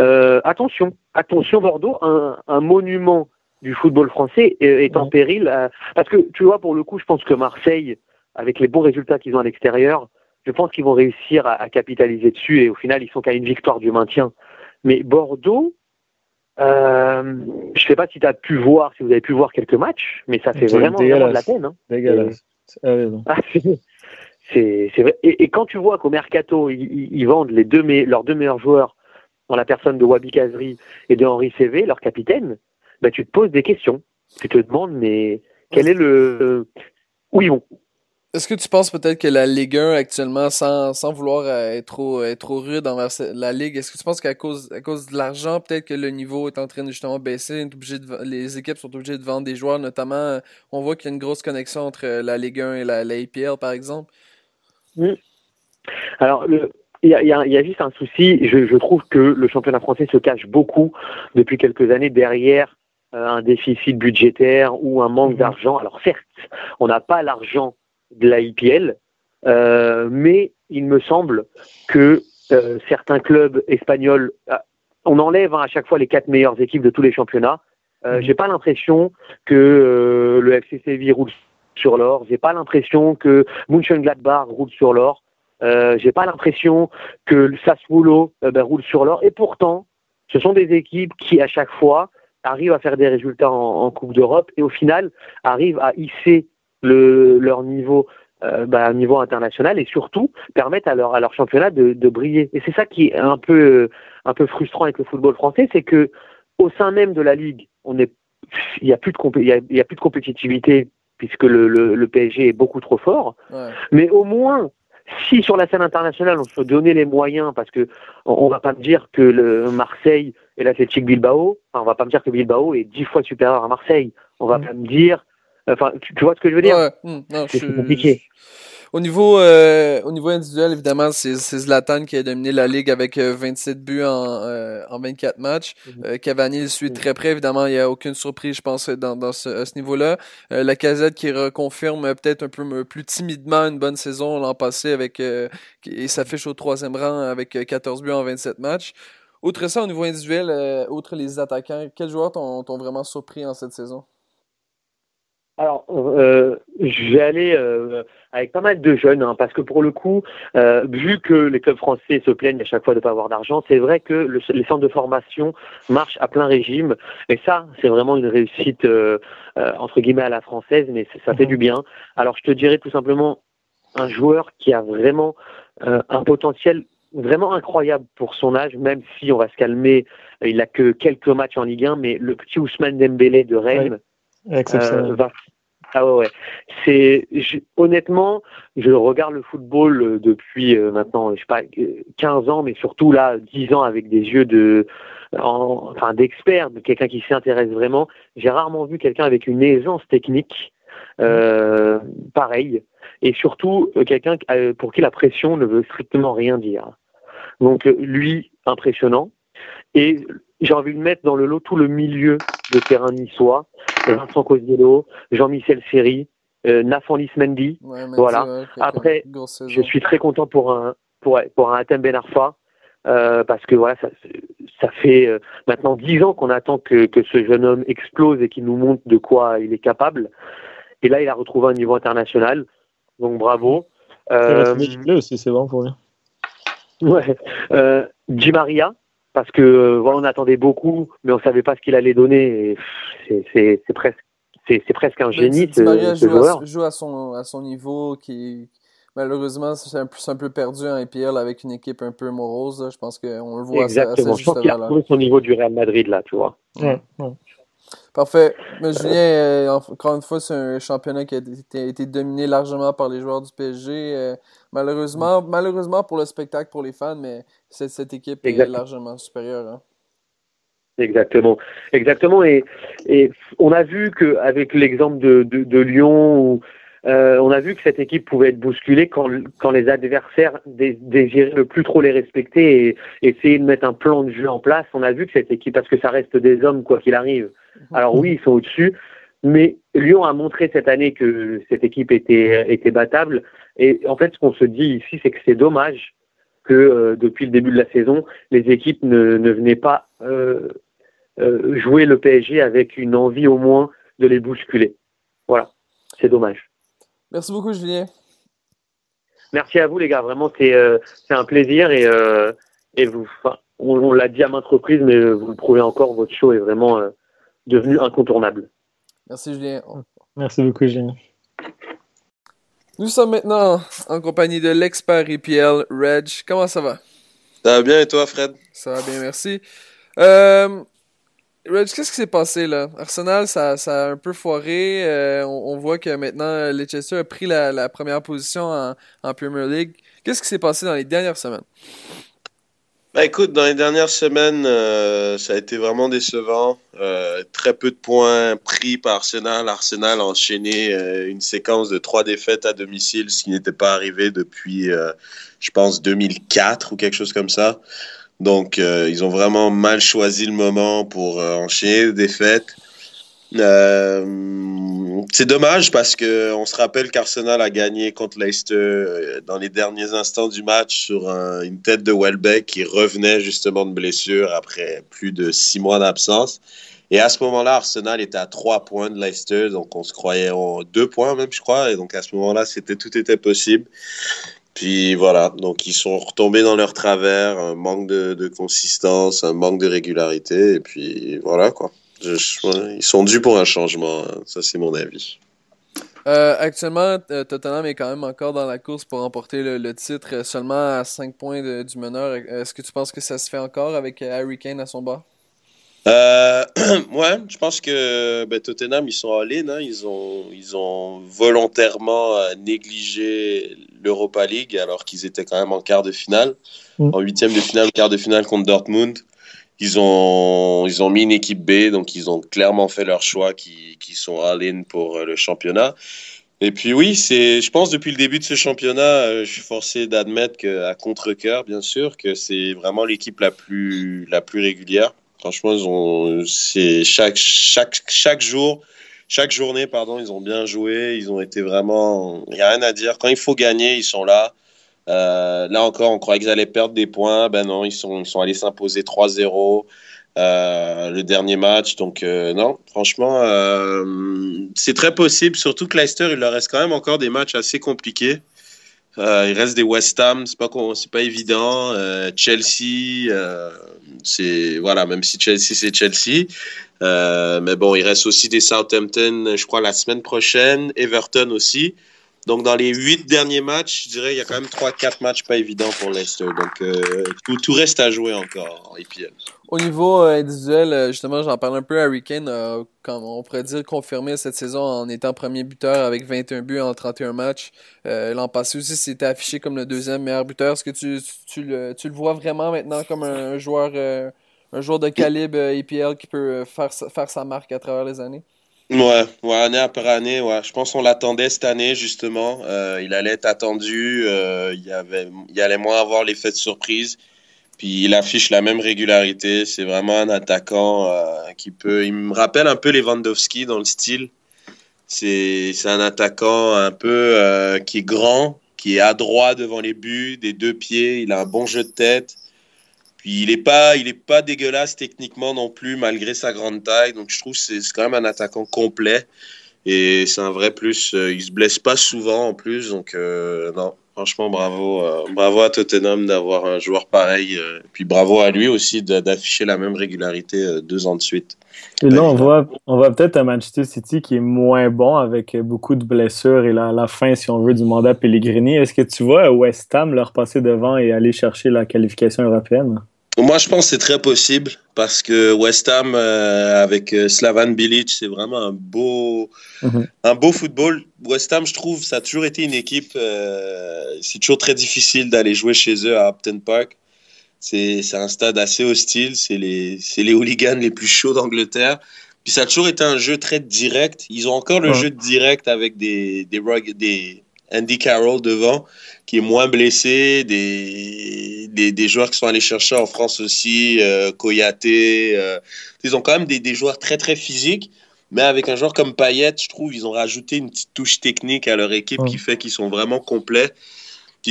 Euh, attention, attention Bordeaux, un, un monument du football français est, en péril. Euh, parce que tu vois, pour le coup, je pense que Marseille, avec les bons résultats qu'ils ont à l'extérieur, je pense qu'ils vont réussir à, capitaliser dessus et au final, ils sont qu'à une victoire du maintien. Mais Bordeaux, euh, je ne sais pas si tu as pu voir, si vous avez pu voir quelques matchs, mais ça fait vraiment, de la peine. Hein. Ah, c'est vrai. Et, quand tu vois qu'au mercato, ils, vendent les deux, leurs deux meilleurs joueurs dans la personne de Wabi Kazri et de Henri CV, leur capitaine, bah, tu te poses des questions. Tu te demandes, mais quel est le. Où ils vont? Est-ce que tu penses peut-être que la Ligue 1 actuellement, sans, sans vouloir être trop, être trop rude envers la Ligue, est-ce que tu penses qu'à cause, à cause de l'argent, peut-être que le niveau est en train de justement baisser, de, les équipes sont obligées de vendre des joueurs, notamment, on voit qu'il y a une grosse connexion entre la Ligue 1 et la, la par exemple? Alors, le, il y, a, il y, a, juste un souci, je, je, trouve que le championnat français se cache beaucoup depuis quelques années derrière euh, un déficit budgétaire ou un manque mhm. d'argent. Alors certes, on n'a pas l'argent de la IPL, euh, mais il me semble que euh, certains clubs espagnols, on enlève hein, à chaque fois les quatre meilleures équipes de tous les championnats. Euh, mhm. J'ai pas l'impression que le FC Séville roule sur l'or. J'ai pas l'impression que Mönchengladbach roule sur l'or. Euh, J'ai pas l'impression que le Sassuolo ben, roule sur l'or. Et pourtant, ce sont des équipes qui à chaque fois arrivent à faire des résultats en, Coupe d'Europe et au final arrivent à hisser le, leur niveau euh, bah, niveau international et surtout permettent à leur, à leur championnat de, de briller. Et c'est ça qui est un peu, un peu frustrant avec le football français, c'est que au sein même de la ligue, on est, il n'y a plus de il y a, plus de compétitivité puisque le, le, le, PSG est beaucoup trop fort. Mais au moins, si sur la scène internationale on se donnait les moyens, parce que on, va pas me dire que le Marseille et l'Athletic Bilbao, enfin, on va pas me dire que Bilbao est dix fois supérieur à Marseille. On va mm. pas me dire, enfin, tu, vois ce que je veux dire? Mm, C'est compliqué. Au niveau, euh, au niveau individuel, évidemment, c'est Zlatan qui a dominé la ligue avec 27 euh, buts en, euh, en 24 matchs. Mhm. Cavani le suit mhm. très près. Évidemment, il n'y a aucune surprise, je pense, dans, dans ce, à ce niveau-là. la casette qui reconfirme peut-être un peu plus timidement une bonne saison l'an passé avec et s'affiche au troisième rang avec 14 buts en 27 matchs. Outre ça, au niveau individuel, outre les attaquants, quels joueurs t'ont vraiment surpris en cette saison? Alors, euh, je vais aller euh, avec pas mal de jeunes, hein, parce que pour le coup, euh, vu que les clubs français se plaignent à chaque fois de ne pas avoir d'argent, c'est vrai que le, les centres de formation marchent à plein régime, et ça, c'est vraiment une réussite euh, euh, entre guillemets à la française, mais ça fait du bien. Alors, je te dirais tout simplement un joueur qui a vraiment un potentiel vraiment incroyable pour son âge, même si on va se calmer, il a que quelques matchs en Ligue 1, mais le petit Ousmane Dembélé de Rennes. Euh, ah ouais, ouais. C'est honnêtement, je regarde le football euh, depuis euh, maintenant, je sais pas, 15 ans, mais surtout là, 10 ans avec des yeux de, enfin d'expert, de quelqu'un qui s'intéresse vraiment. J'ai rarement vu quelqu'un avec une aisance technique euh, pareil, et surtout quelqu'un pour qui la pression ne veut strictement rien dire. Donc lui, impressionnant. Et j'ai envie de mettre dans le lot tout le milieu de terrain niçois. Vincent Cosiello, Jean-Michel Seri, euh, Nathan Lismendi. voilà. Après, je suis très content pour un pour, pour un Atem Ben Arfa. Euh, parce que voilà, ça, ça fait euh, maintenant dix ans qu'on attend que, que ce jeune homme explose et qu'il nous montre de quoi il est capable. Et là, il a retrouvé un niveau international. Donc bravo. Euh, aussi, c'est bon pour lui. Ouais. Euh, Di Maria, parce que voilà, on attendait beaucoup, mais on savait pas ce qu'il allait donner. C'est presque c'est presque un génie, ce, ce, joue joueur. À, joue à son, à son niveau, qui malheureusement, c'est un, un, peu perdu en IPL avec une équipe un peu morose. Je pense qu'on le voit Exactement. à sa, Je pense qu'il a retrouvé son niveau du Real Madrid, là, tu vois. Parfait. Mais Julien, euh, encore une fois, c'est un championnat qui a été, été, dominé largement par les joueurs du PSG. Euh, malheureusement, malheureusement pour le spectacle, pour les fans, mais cette, cette équipe Exactement. est largement supérieure. Hein. Exactement, exactement. Et, et on a vu qu'avec l'exemple de, de, de, Lyon, où, euh, on a vu que cette équipe pouvait être bousculée quand, quand les adversaires dé, désiraient ne plus trop les respecter et essayer de mettre un plan de jeu en place. On a vu que cette équipe, parce que ça reste des hommes quoi qu'il arrive. Alors oui, ils sont au-dessus, mais Lyon a montré cette année que cette équipe était, était battable. Et en fait, ce qu'on se dit ici, c'est que c'est dommage que euh, depuis le début de la saison, les équipes ne, ne venaient pas euh, euh, jouer le PSG avec une envie au moins de les bousculer. Voilà, c'est dommage. Merci beaucoup, Julien. Merci à vous, les gars. Vraiment, c'est euh, un plaisir et, euh, et vous, on, on l'a dit à maintes reprises, mais vous le prouvez encore. Votre show est vraiment euh, devenu incontournable. Merci, Julien. Merci beaucoup, Julien. Nous sommes maintenant en compagnie de l'expert EPL, Reg. Comment ça va? Ça va bien et toi, Fred? Ça va bien, merci. Euh, Reg, qu'est-ce qui s'est passé là? Arsenal, ça, ça a un peu foiré. Euh, on, on, voit que maintenant, Leicester a pris la, la première position en, en Premier League. Qu'est-ce qui s'est passé dans les dernières semaines? Bah, écoute, dans les dernières semaines, euh, ça a été vraiment décevant. Euh, très peu de points pris par Arsenal. Arsenal a enchaîné euh, une séquence de trois défaites à domicile, ce qui n'était pas arrivé depuis, je pense, 2004 ou quelque chose comme ça. Donc, ils ont vraiment mal choisi le moment pour enchaîner les défaites. Euh, c'est dommage parce que on se rappelle qu'Arsenal a gagné contre Leicester euh, dans les derniers instants du match sur un, une tête de Welbeck qui revenait justement de blessure après plus de six mois d'absence. Et à ce moment-là, Arsenal était à trois points de Leicester, donc on se croyait en deux points même, je crois. Et donc à ce moment-là, c'était tout était possible. Puis voilà, donc ils sont retombés dans leur travers, un manque de consistance, un manque de régularité, et puis voilà quoi. Je, je, ils sont dus pour un changement, hein. ça c'est mon avis. Euh, actuellement, euh, Tottenham est quand même encore dans la course pour remporter le, le titre, euh, seulement à 5 points de, du meneur. Est-ce que tu penses que ça se fait encore avec Harry Kane à son bas? Euh, ouais, je pense que ben, Tottenham, ils sont allés, hein, ils, ont, ils ont volontairement négligé l'Europa League alors qu'ils étaient quand même en quart de finale, mmh. en huitième de finale, quart de finale contre Dortmund. Ils ont, ils ont mis une équipe B, donc ils ont clairement fait leur choix qui, qui sont all-in pour le championnat. Et puis oui, c'est, je pense depuis le début de ce championnat, je suis forcé d'admettre que, à contre-cœur, bien sûr, que c'est vraiment l'équipe la plus, la plus régulière. Franchement, ils ont, c'est chaque, chaque, chaque jour, chaque journée, pardon, ils ont bien joué. Ils ont été vraiment, il y a rien à dire. Quand il faut gagner, ils sont là. Euh, là encore, on croyait qu'ils allaient perdre des points. Ben non, ils sont, ils sont allés s'imposer 3-0 euh, le dernier match. Donc euh, non, franchement, c'est très possible. Surtout que Leicester, il leur reste quand même encore des matchs assez compliqués. il reste des West Ham, c'est pas c'est pas évident. Chelsea, c'est voilà, même si Chelsea c'est Chelsea. mais bon, il reste aussi des Southampton, je crois la semaine prochaine, Everton aussi. Donc, dans les huit derniers matchs, je dirais il y a quand même trois, quatre matchs pas évidents pour Leicester. Donc, euh, tout, reste à jouer encore en EPL. Au niveau euh, individuel, justement, j'en parle un peu. Harry Kane, euh, on pourrait dire confirmé cette saison en étant premier buteur avec 21 buts en 31 matchs. Euh, L'an passé aussi, c'était affiché comme le deuxième meilleur buteur. Est-ce que tu, tu, le, tu le vois vraiment maintenant comme un, un joueur, un joueur de calibre EPL qui peut faire, faire sa marque à travers les années? Ouais, année après année, ouais. Je pense qu'on l'attendait cette année, justement. Euh, il allait être attendu. Euh, il allait moins avoir l'effet de surprise. Puis il affiche la même régularité. C'est vraiment un attaquant euh, qui peut. Il me rappelle un peu Lewandowski dans le style. C'est un attaquant un peu qui est grand, qui est adroit devant les buts, des deux pieds. Il a un bon jeu de tête. Puis il est pas, il est pas dégueulasse techniquement non plus malgré sa grande taille. Donc je trouve que c'est quand même un attaquant complet. Et c'est un vrai plus. Il se blesse pas souvent en plus, donc non. Franchement, bravo, bravo à Tottenham d'avoir un joueur pareil. puis bravo à lui aussi d'afficher la même régularité deux ans de suite. Et là, on voit, on voit peut-être un Manchester City qui est moins bon avec beaucoup de blessures et la, la fin, si on veut, du mandat Pellegrini. Est-ce que tu vois West Ham leur passer devant et aller chercher la qualification européenne? Moi, je pense que c'est très possible parce que West Ham, euh, avec euh, Slavan Bilic, c'est vraiment un beau, mm-hmm. un beau football. West Ham, je trouve, ça a toujours été une équipe. Euh, c'est toujours très difficile d'aller jouer chez eux à Upton Park. C'est un stade assez hostile. C'est les, les hooligans les plus chauds d'Angleterre. Puis ça a toujours été un jeu très direct. Ils ont encore le jeu direct avec des, des, des Andy Carroll devant, qui est moins blessé, des, des, des, joueurs qui sont allés chercher en France aussi, euh, Koyate. Euh, ils ont quand même des, des, joueurs très très physiques, mais avec un joueur comme Payet, je trouve, ils ont rajouté une petite touche technique à leur équipe qui fait qu'ils sont vraiment complets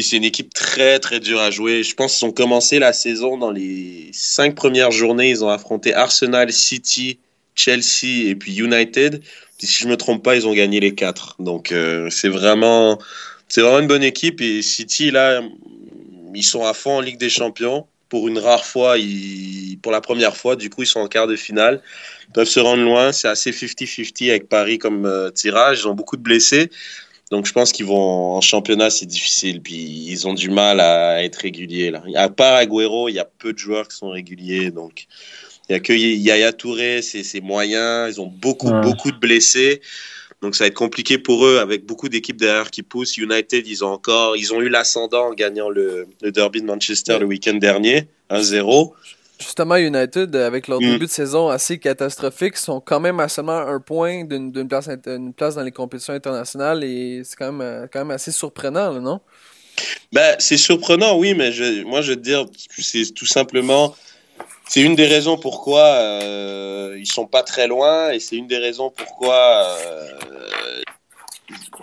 c'est une équipe très très dure à jouer. Je pense qu'ils ont commencé la saison dans les cinq premières journées. Ils ont affronté Arsenal, City, Chelsea et puis United. si je me trompe pas, ils ont gagné les quatre. Donc euh, c'est vraiment c'est vraiment une bonne équipe. Et City là, ils sont à fond en Ligue des Champions. Pour une rare fois, ils, pour la première fois, du coup, ils sont en quart de finale. Ils peuvent se rendre loin. C'est assez 50-50 avec Paris comme euh, tirage. Ils ont beaucoup de blessés. Donc je pense qu'ils vont en championnat, c'est difficile. Puis ils ont du mal à être réguliers là. À part Agüero, il y a peu de joueurs qui sont réguliers. Donc il y a que Yaya Touré, c'est moyen. Ils ont beaucoup beaucoup de blessés. Donc ça va être compliqué pour eux avec beaucoup d'équipes derrière qui poussent. United, ils ont encore, ils ont eu l'ascendant en gagnant le, le derby de Manchester le week-end dernier, 1-0. Justement, United, avec leur mm. début de saison assez catastrophique, sont quand même à seulement un point d'une place, place dans les compétitions internationales et c'est quand même, euh, quand même assez surprenant, non? Ben, c'est surprenant, oui, mais je, moi, je veux te dire, c'est tout simplement, c'est une des raisons pourquoi euh, ils sont pas très loin et c'est une des raisons pourquoi, euh,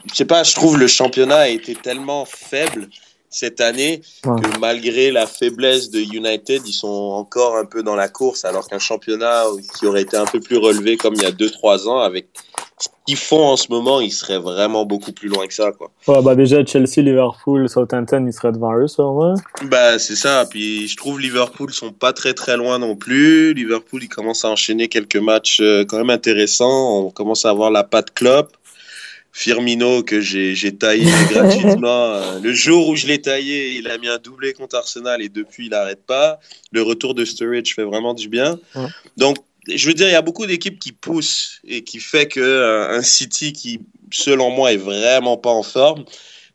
je sais pas, je trouve le championnat a été tellement faible cette année que malgré la faiblesse de United, ils sont encore un peu dans la course, alors qu'un championnat qui aurait été un peu plus relevé comme il y a 2-3 ans, avec qu'ils font en ce moment, ils seraient vraiment beaucoup plus loin que ça. Quoi. Ouais, bah déjà, Chelsea, Liverpool, Southampton, ils seraient devant eux, ça, ouais. Bah, c'est ça. Puis je trouve Liverpool sont pas très très loin non plus. Liverpool, ils commencent à enchaîner quelques matchs euh, quand même intéressants. On commence à avoir la patte Klopp. Firmino que j'ai taillé gratuitement. Euh, le jour où je l'ai taillé, il a mis un doublé contre Arsenal et depuis, il n'arrête pas. Le retour de Sturridge fait vraiment du bien. Donc, je veux dire, il y a beaucoup d'équipes qui poussent et qui fait que euh, un City qui, selon moi, est vraiment pas en forme.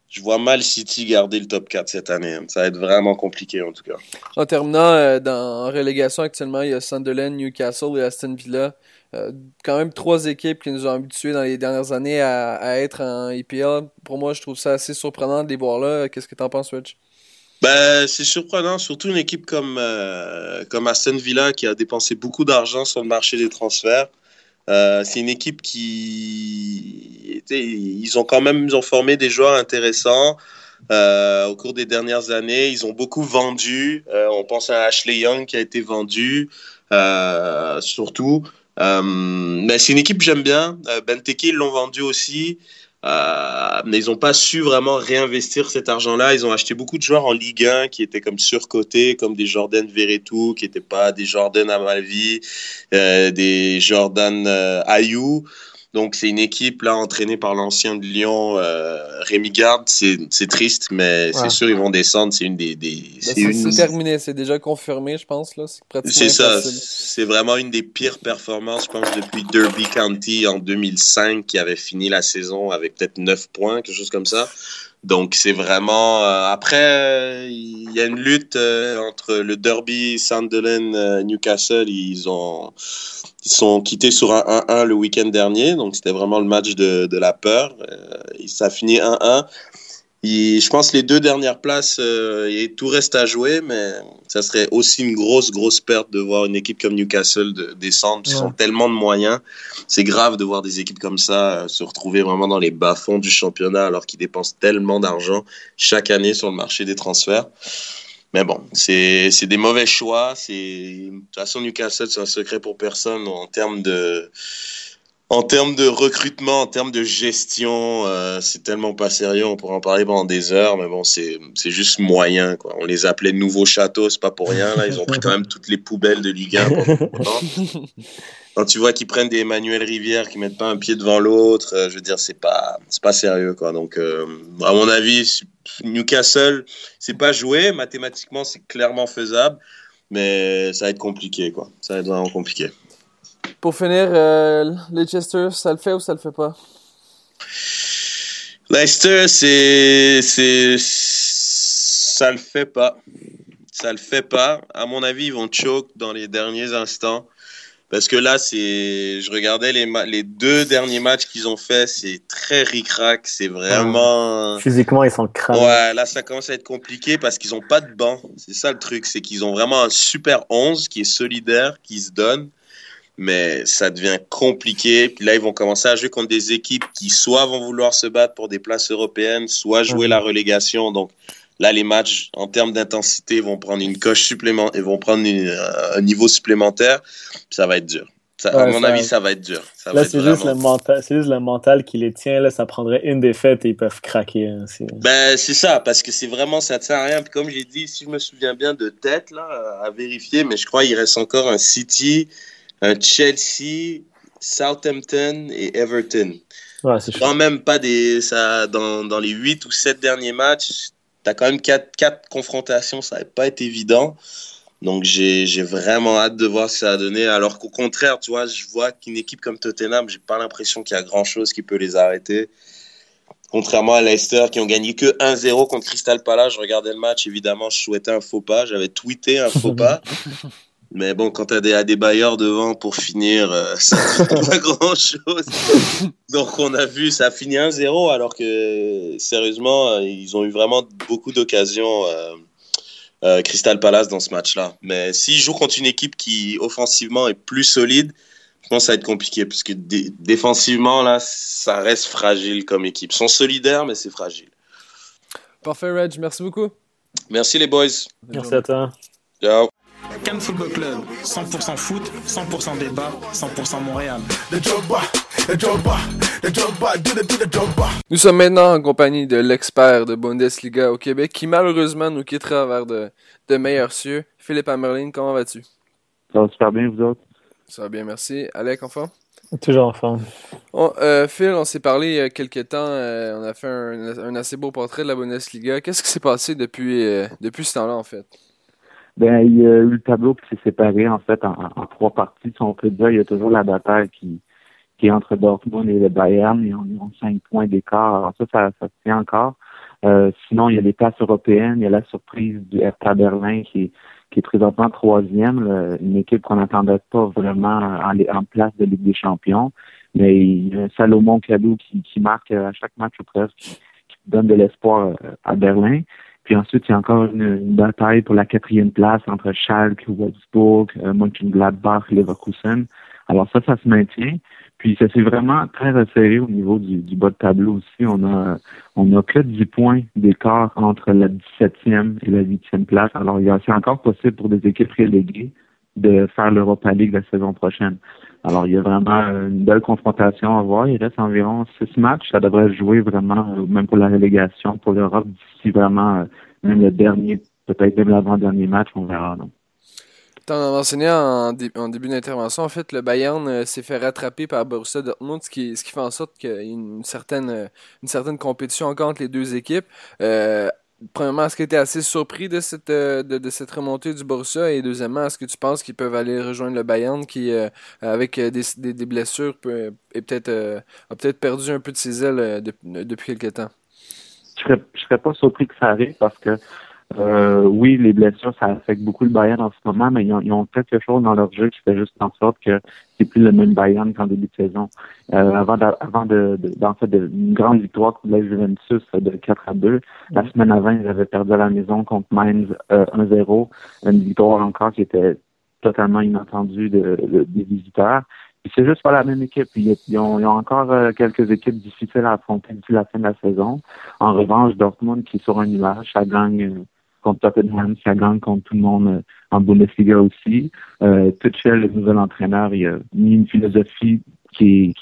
Je vois mal City garder le top 4 cette année. Hein. Ça va être vraiment compliqué en tout cas. En terminant, euh, dans, en relégation actuellement, il y a Sunderland, Newcastle et Aston Villa. Euh, quand même trois équipes qui nous ont habitués dans les dernières années à, être en EPL. Pour moi, je trouve ça assez surprenant de les voir là. Qu'est-ce que tu en penses, Rich? Ben, c'est surprenant, surtout une équipe comme, euh, comme Aston Villa qui a dépensé beaucoup d'argent sur le marché des transferts. Euh, c'est une équipe qui, ils ont quand même, ils ont formé des joueurs intéressants au cours des dernières années. Ils ont beaucoup vendu. on pense à Ashley Young qui a été vendu, surtout. Euh, mais c'est une équipe que j'aime bien. Euh, Benteke, ils l'ont vendu aussi. Euh, mais ils n'ont pas su vraiment réinvestir cet argent-là. Ils ont acheté beaucoup de joueurs en Ligue 1 qui étaient comme surcotés, comme des Jordan Verretou, qui n'étaient pas des Jordan Amalvi, euh, des Jordan euh, Ayou. Donc c'est une équipe là entraînée par l'ancien de Lyon, euh, Rémi Garde. C'est triste, mais c'est sûr ils vont descendre. C'est une des, des c'est terminé, c'est déjà confirmé, je pense là. C'est ça. C'est vraiment une des pires performances, je pense, depuis Derby County en 2005, qui avait fini la saison avec peut-être 9 points, quelque chose comme ça. Donc c'est vraiment euh, après il y a une lutte euh, entre le derby Sunderland euh, Newcastle. Ils ont ils sont quittés sur un 1-1 le week-end dernier. Donc c'était vraiment le match de, de la peur. Ça finit 1-1 je pense les deux dernières places, euh, tout reste à jouer, mais ça serait aussi une grosse, grosse perte de voir une équipe comme Newcastle descendre. Ils ont tellement de moyens. C'est grave de voir des équipes comme ça euh, se retrouver vraiment dans les bas-fonds du championnat alors qu'ils dépensent tellement d'argent chaque année sur le marché des transferts. Mais bon, c'est des mauvais choix. De toute façon, Newcastle, c'est un secret pour personne en termes de en termes de recrutement, en termes de gestion, euh, c'est tellement pas sérieux. On pourrait en parler pendant des heures, mais bon, c'est juste moyen. Quoi. On les appelait nouveaux châteaux, c'est pas pour rien. Là, ils ont pris quand même toutes les poubelles de Ligue 1. Quand tu vois qu'ils prennent des Emmanuel Rivière qui mettent pas un pied devant l'autre, euh, je veux dire, c'est pas pas sérieux. Quoi. Donc, euh, à mon avis, Newcastle, c'est pas joué. Mathématiquement, c'est clairement faisable, mais ça va être compliqué. Quoi. Ça va être vraiment compliqué. Pour finir, euh, Leicester, ça le fait ou ça le fait pas? Leicester, c'est, c'est, ça le fait pas. Ça le fait pas. À mon avis, ils vont choke dans les derniers instants. Parce que là, c'est, je regardais les, les deux derniers matchs qu'ils ont fait, c'est très ric-rac, c'est vraiment. Physiquement, ils sont cramés. Ouais, là, ça commence à être compliqué parce qu'ils ont pas de banc. C'est ça le truc, c'est qu'ils ont vraiment un super 11 qui est solidaire, qui se donne mais ça devient compliqué. Puis là, ils vont commencer à jouer contre des équipes qui soit vont vouloir se battre pour des places européennes, soit jouer la relégation. Donc là, les matchs, en termes d'intensité, vont prendre une coche supplémentaire, vont prendre un niveau supplémentaire. Ça va être dur. Ça, à mon avis, ça va être dur. Ça là, c'est juste, le mental, c'est juste le mental qui les tient. Là, ça prendrait une défaite et ils peuvent craquer. Hein, ben, c'est ça, parce que c'est vraiment, ça ne sert à rien. Puis comme j'ai dit, si je me souviens bien de tête, là, à vérifier, mais je crois qu'il reste encore un City, Chelsea, Southampton et Everton. Ouais, c'est quand même pas des. Ça, dans, dans les 8 ou 7 derniers matchs, tu as quand même 4, 4 confrontations, ça n'a pas été évident. Donc j'ai vraiment hâte de voir ce que ça va donner. Alors qu'au contraire, tu vois, je vois qu'une équipe comme Tottenham, j'ai pas l'impression qu'il y a grand chose qui peut les arrêter. Contrairement à Leicester qui ont gagné que 1-0 contre Crystal Palace, je regardais le match, évidemment, je souhaitais un faux pas, j'avais tweeté un faux pas. Mais bon, quand tu as des, bailleurs devant pour finir, euh, ça ne pas grand-chose. Donc on a vu, ça a fini 1-0 alors que sérieusement, euh, ils ont eu vraiment beaucoup d'occasions, euh, Crystal Palace, dans ce match-là. Mais s'ils jouent contre une équipe qui offensivement est plus solide, je pense que ça va être compliqué parce que défensivement, là, ça reste fragile comme équipe. Ils sont solidaires, mais c'est fragile. Parfait, Reg. Merci beaucoup. Merci les boys. Merci à toi. Ciao. Cannes Football Club, 100% foot, 100% débat, 100% Montréal. Nous sommes maintenant en compagnie de l'expert de Bundesliga au Québec qui malheureusement nous quittera vers de, de meilleurs cieux. Philippe Amerlin, comment vas-tu? Ça va super bien, vous autres? Ça va bien, merci. Alec, enfin? Toujours en forme. euh, Phil, on s'est parlé il y a quelques temps. Euh, on a fait un, un, assez beau portrait de la Bundesliga. Qu'est-ce qui s'est passé depuis, euh, depuis ce temps-là, en fait? Ben, il y a eu le tableau qui s'est séparé en fait en, trois parties. Si on peut dire, il y a toujours la bataille qui, qui est entre Dortmund et le Bayern. Ils ont, cinq points d'écart. Alors ça, ça, ça tient encore. Euh, sinon, il y a les places européennes. Il y a la surprise du Hertha Berlin qui, qui est présentement troisième. une équipe qu'on n'attendait pas vraiment en, place de Ligue des Champions. Mais il y a Salomon Kadou qui, qui marque à chaque match ou presque, qui, qui donne de l'espoir euh, à Berlin. Puis ensuite, il y a encore une, bataille pour la quatrième place entre Schalke, Wolfsburg, euh, Mönchengladbach, Leverkusen. Alors ça, ça se maintient. Puis ça s'est vraiment très resserré au niveau du, bas de tableau aussi. On a on a que 10 points d'écart entre la 17e et la 8e place. Alors c'est encore possible pour des équipes reléguées de faire l'Europa League la saison prochaine. Alors il y a vraiment une belle confrontation à voir. Il reste environ six matchs. Ça devrait jouer vraiment, euh, même pour la relégation, pour l'Europe, d'ici vraiment euh, même le dernier, peut-être même l'avant-dernier match, on verra. Donc. Tu en mentionné en, en début d'intervention, en fait, le Bayern euh, s'est fait rattraper par Borussia Dortmund, ce qui, ce qui fait en sorte qu'il y a une certaine, une certaine compétition encore entre les deux équipes. Euh, premièrement, est-ce que tu es assez surpris de cette, de, de, cette remontée du Borussia? Et deuxièmement, est-ce que tu penses qu'ils peuvent aller rejoindre le Bayern qui, avec des, des, des, blessures, peut, peut-être, a peut-être perdu un peu de ses ailes depuis quelques temps? Je serais, serais pas surpris que ça arrive parce que euh, oui, les blessures, ça affecte beaucoup le Bayern en ce moment, mais ils ont, ils ont quelque chose dans leur jeu qui fait juste en sorte que c'est plus le même Bayern qu'en début de saison. Euh, avant de, avant de, de, d'en fait, de, une grande victoire contre la Juventus de 4 à 2, la mm-hmm. semaine avant, ils avaient perdu à la maison contre Mainz euh, 1-0, une victoire encore qui était totalement inattendue de, des visiteurs. Et c'est juste pas la même équipe. Ils, ils, ont, ils ont, encore euh, quelques équipes difficiles à affronter depuis la fin de la saison. En revanche, Dortmund qui est sur un nuage, ça gagne euh, contre Tottenham, ça gagne contre tout le monde euh, en Bundesliga aussi. Euh, Tuchel, le nouvel entraîneur, il a mis une philosophie qui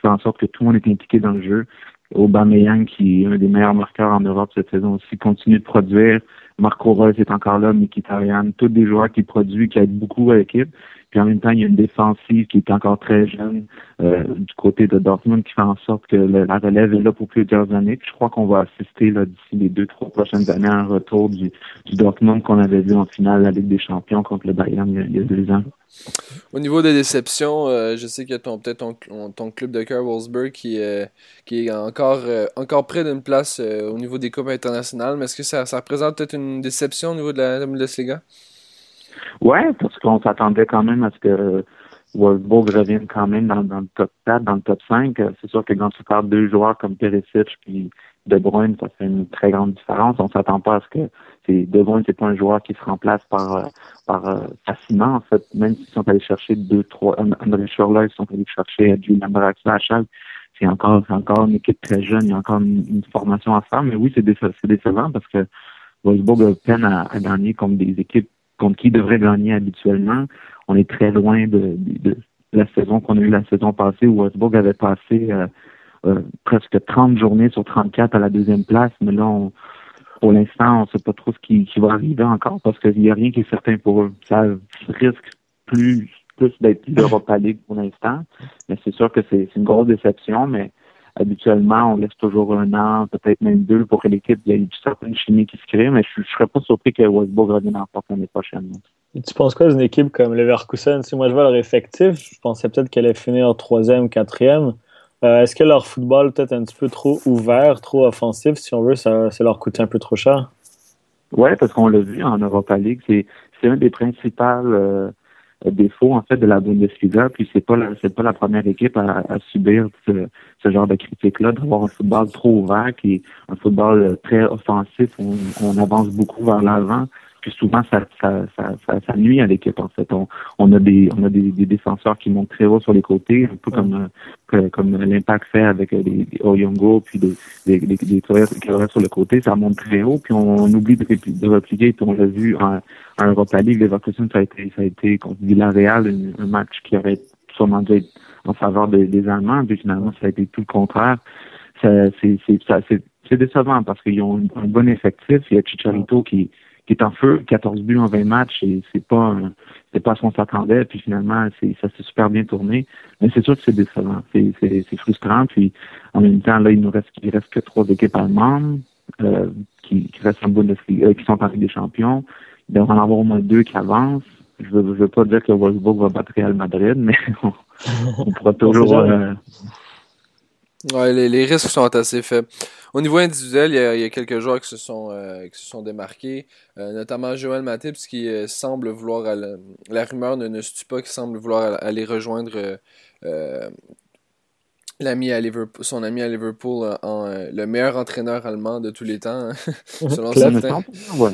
fait en sorte que tout le monde est impliqué dans le jeu. Aubameyang, qui est un des meilleurs marqueurs en Europe cette saison aussi, continue de produire. Marco Reus est encore là, Mkhitaryan, tous des joueurs qui produisent, qui aident beaucoup à l'équipe. Puis en même temps, il y a une défensive qui est encore très jeune euh, du côté de Dortmund qui fait en sorte que la relève est là pour plusieurs années. Puis je crois qu'on va assister d'ici les deux, trois prochaines années à un retour du, Dortmund qu'on avait vu en finale de la Ligue des Champions contre le Bayern il y a, deux ans. Au niveau des déceptions, euh, je sais que ton peut-être ton, club de cœur Wolfsburg qui, euh, est encore, près d'une place au niveau des coupes internationales, mais est-ce que ça, représente peut-être une déception au niveau de la Bundesliga? Ouais, parce qu'on s'attendait quand même à ce que Wolfsburg revienne quand même dans, le top 4, dans le top 5. C'est sûr que quand tu parles deux joueurs comme Perisic puis De Bruyne, ça fait une très grande différence. On s'attend pas à ce que De Bruyne, c'est pas un joueur qui se remplace par par euh, facilement en fait. Même s'ils sont allés chercher deux, trois, André Schurler, ils sont allés chercher Julian Braxton c'est encore c'est encore une équipe très jeune, il y a encore une, formation à faire. Mais oui, c'est décevant parce que Wolfsburg peine à, à gagner comme des équipes contre qui devrait gagner habituellement. On est très loin de, la saison qu'on a eue la saison passée où Westbrook avait passé euh, euh, presque 30 journées sur 34 à la deuxième place. Mais là, pour l'instant, on ne sait pas trop ce qui, va arriver encore parce qu'il n'y a rien qui est certain pour eux. Ça risque plus, plus d'être l'Europa League pour l'instant. Mais c'est sûr que c'est une grosse déception, mais habituellement, on laisse toujours un an, peut-être même deux, pour que l'équipe, il y ait une certaine chimie qui se crée, mais je ne serais pas surpris que Westbrook revienne en porte l'année prochaine. tu penses quoi d'une équipe comme Leverkusen? Si moi je vois leur effectif, je pensais peut-être qu'elle allait finir troisième, quatrième. Euh, est-ce que leur football peut-être un petit peu trop ouvert, trop offensif, si on veut, ça, ça leur coûte un peu trop cher? Oui, parce qu'on l'a vu en Europa League, c'est un des principales euh, défaut en fait de la Bundesliga. Puis c'est pas c'est pas la première équipe à, à subir ce, ce genre de critique-là, d'avoir un football trop ouvert, qui un football très offensif. On, on avance beaucoup vers l'avant souvent ça, ça, ça, ça, nuit à l'équipe en fait. On, on a des on a des, des, défenseurs qui montent très haut sur les côtés, un peu comme euh, comme l'impact fait avec euh, des, des Oyongo puis des des, des, des sur le côté, ça monte très haut, puis on, oublie de, de replier, puis on l'a vu en, en Europa League, Leverkusen, ça a été ça a été contre Villarreal, un, un match qui aurait sûrement dû être en faveur des, Allemands, puis finalement ça a été tout le contraire. C'est c'est décevant parce qu'ils ont un, bon effectif. Il y a Chicharito qui qui est en feu, 14 buts en 20 matchs, et c'est pas c'est pas ce qu'on s'attendait, puis finalement, c'est, ça s'est super bien tourné. Mais c'est sûr que c'est décevant, c'est, c'est, frustrant, puis en même temps, là, il nous reste, il reste que trois équipes allemandes, euh, qui, qui restent en Bundesliga, euh, qui sont en Ligue des Champions. Il devrait en avoir au moins deux qui avancent. Je veux, veux pas dire que Wolfsburg va battre Real Madrid, mais on, pourra toujours, euh, Ouais, les, les, risques sont assez faibles. Au niveau individuel, il y a, il y a quelques joueurs qui se sont, euh, qui se sont démarqués, euh, notamment Joël Matip, qui euh, semble vouloir, la rumeur ne, ne se tue pas, qui semble vouloir aller rejoindre l'ami à Liverpool, son ami à Liverpool en le meilleur entraîneur allemand de tous les temps, selon certains. ouais,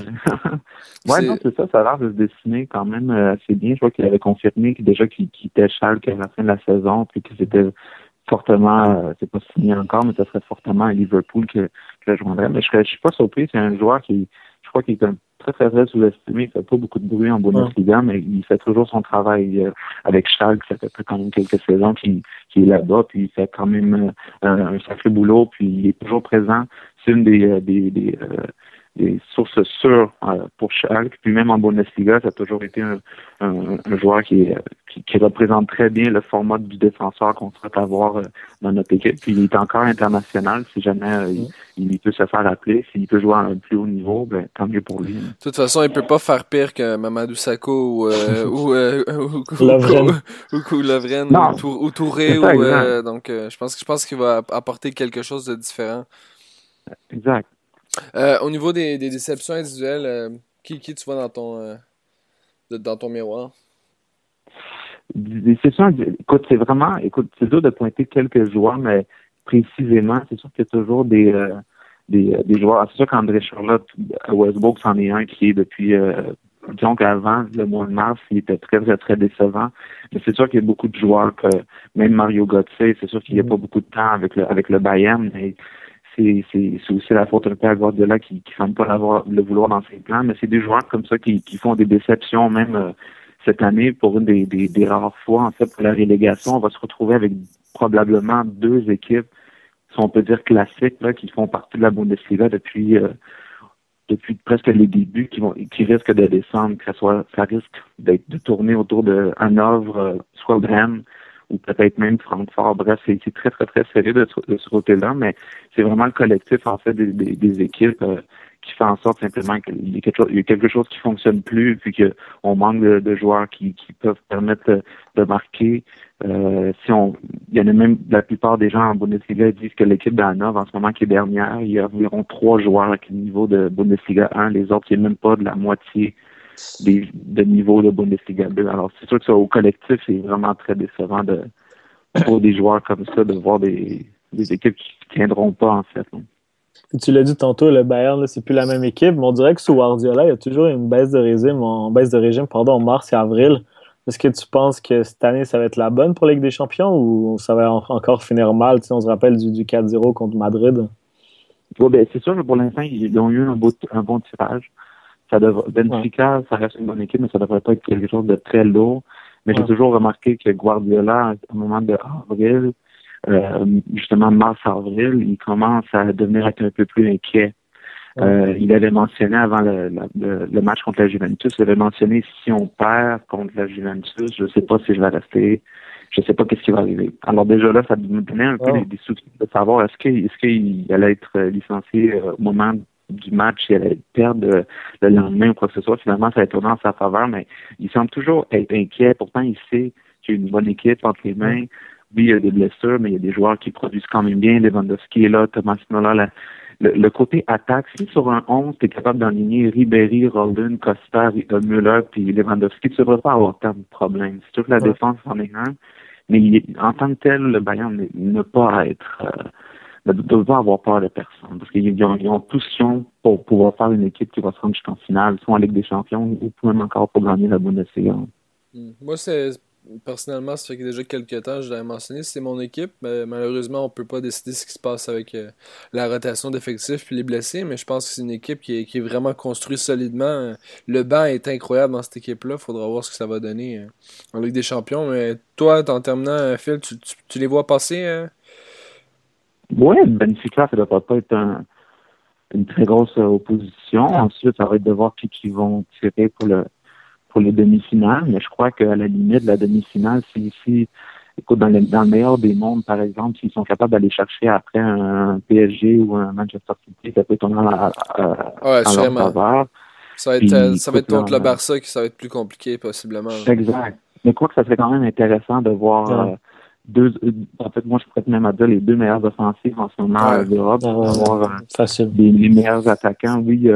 ouais non, c'est ça, ça a l'air de se dessiner quand même assez bien. Je vois qu'il avait confirmé que déjà qu'il quittait Schalke à la fin de la saison, puis que c'était fortement, euh, c'est pas signé encore, mais ça serait fortement à Liverpool que, que je rejoindrais. Mais je serais, je suis pas surpris, c'est un joueur qui, je crois qu'il est très très très sous-estimé, il fait pas beaucoup de bruit en Bundesliga, mais il fait toujours son travail euh, avec Schalke, ça fait quand même quelques saisons qu'il est là-bas, puis il fait quand même euh, un sacré boulot, puis il est toujours présent. C'est une des, des, des des sources sûres euh, pour Schalke. Puis même en Bundesliga, ça a toujours été un, un, un joueur qui, qui, qui, représente très bien le format du défenseur qu'on souhaite avoir euh, dans notre équipe. Puis il est encore international si jamais euh, il, il, peut se faire appeler. S'il peut jouer à un plus haut niveau, ben, tant mieux pour lui. De toute façon, il peut pas faire pire que Mamadou Sakho ou, ou, ou, ou, Lovren ou, Touré. ou, donc, je pense, je pense qu'il va apporter quelque chose de différent. Exact. Euh, au niveau des, des déceptions individuelles, euh, qui, qui tu vois dans ton, euh, dans ton miroir? Déceptions, écoute, c'est vraiment, écoute, c'est dur de pointer quelques joueurs, mais précisément, c'est sûr qu'il y a toujours des, des, des joueurs. C'est sûr qu'André Charlotte à Westbrook, c'en est un qui est depuis, disons qu'avant le mois de mars, il était très, très, très décevant. Mais c'est sûr qu'il y a beaucoup de joueurs que, même Mario Götze, c'est sûr qu'il n'y a pas beaucoup de temps avec le, avec le Bayern, mais c'est aussi la faute un peu à Guardiola qui ne semble pas le vouloir dans ses plans, mais c'est des joueurs comme ça qui, qui font des déceptions même euh, cette année, pour une des, des, rares fois, en fait, pour la relégation, on va se retrouver avec probablement deux équipes, si on peut dire classiques, là, qui font partie de la Bundesliga depuis euh, depuis presque les débuts, qui vont qui risquent de descendre, que ça soit ça risque d'être de tourner autour de Hanovre, euh, soit Brême, ou peut-être même Francfort. Bref, c'est très, très, très serré de, de ce côté-là, mais c'est vraiment le collectif, en fait, des, des, des équipes euh, qui fait en sorte simplement qu'il y, a quelque chose, il y a quelque chose qui fonctionne plus, puis qu'on manque de, de, joueurs qui, qui peuvent permettre de, marquer. Euh, si on, il y en a même la plupart des gens en Bundesliga disent que l'équipe d'Anov en ce moment qui est dernière, il y a environ trois joueurs à niveau de Bundesliga 1, les autres, il n'y a même pas de la moitié des, de niveau de Bundesliga 2. Alors c'est sûr que ça au collectif, c'est vraiment très décevant de pour des joueurs comme ça de voir des, des équipes qui ne tiendront pas en fait. Tu l'as dit tantôt, le Bayern, c'est plus la même équipe, mais on dirait que sous Guardiola, il y a toujours une baisse de régime, en baisse de régime, pardon, en mars et avril. Est-ce que tu penses que cette année, ça va être la bonne pour la Ligue des Champions ou ça va encore finir mal? Tu sais, on se rappelle du, du 4-0 contre Madrid. ben, c'est sûr que pour l'instant, ils ont eu un, beau, un bon tirage. Ça devrait, Benfica, ça reste une bonne équipe, mais ça devrait pas être quelque chose de très lourd. Mais j'ai toujours remarqué que Guardiola, un moment de avril, euh, justement mars-avril, il commence à devenir un peu plus inquiet. Euh, il avait mentionné avant le, le, match contre la Juventus, il avait mentionné si on perd contre la Juventus, je ne sais pas si je vais rester, je ne sais pas qu'est-ce qui va arriver. Alors déjà là, ça me donnait un peu des, des, soucis de savoir est-ce qu'il est-ce qu'il allait être licencié euh, au moment du match, il allait perdre le lendemain ou quoi que ce soit. Finalement, ça a tourné en sa faveur, mais il semble toujours être inquiet. Pourtant, il sait qu'il y a une bonne équipe entre les mains oui, il y a des blessures, mais il y a des joueurs qui produisent quand même bien. Lewandowski est là, Thomas Muller. le, côté attaque, si sur un 11, tu es capable d'enligner Ribéry, Rolden, Costa, Müller, puis Lewandowski, tu ne devrais pas avoir tant de problèmes. C'est sûr que la défense en est un, mais en tant que tel, le Bayern ne pas être... Euh, ne doit pas avoir peur de personne. Parce qu'ils ont, ils ont tous pour pouvoir faire une équipe qui va se rendre jusqu'en finale, soit en Ligue des Champions ou même encore pour gagner la Bundesliga. Hmm. Moi, c'est personnellement, ça fait déjà quelques temps, je l'avais mentionné, c'est mon équipe. Mais malheureusement, on peut pas décider ce qui se passe avec euh, la rotation d'effectifs puis les blessés, mais je pense que c'est une équipe qui est, vraiment construite solidement. Le banc est incroyable dans cette équipe-là. Faudra voir ce que ça va donner euh, en Ligue des Champions. Mais toi, en terminant, euh, Phil, tu, tu, les vois passer? Oui, Benfica, ça ne doit pas être une très grosse opposition. Ensuite, ça va être de voir qui, qui vont tirer pour le pour les demi-finales, mais je crois qu'à la limite, la demi-finale, si, si écoute, dans le, dans le meilleur des mondes, par exemple, s'ils sont capables d'aller chercher après un PSG ou un Manchester City, ça peut tourner à, à, ouais, à leur. Ça va être, euh, ça va être contre le Barça qui ça va être plus compliqué, possiblement. Exact. Mais je crois que ça serait quand même intéressant de voir euh, deux. En fait, moi, je pourrais même à dire les deux meilleures offensives en ce moment ouais. d'Europe. Avoir euh, les, les, meilleurs attaquants. Oui,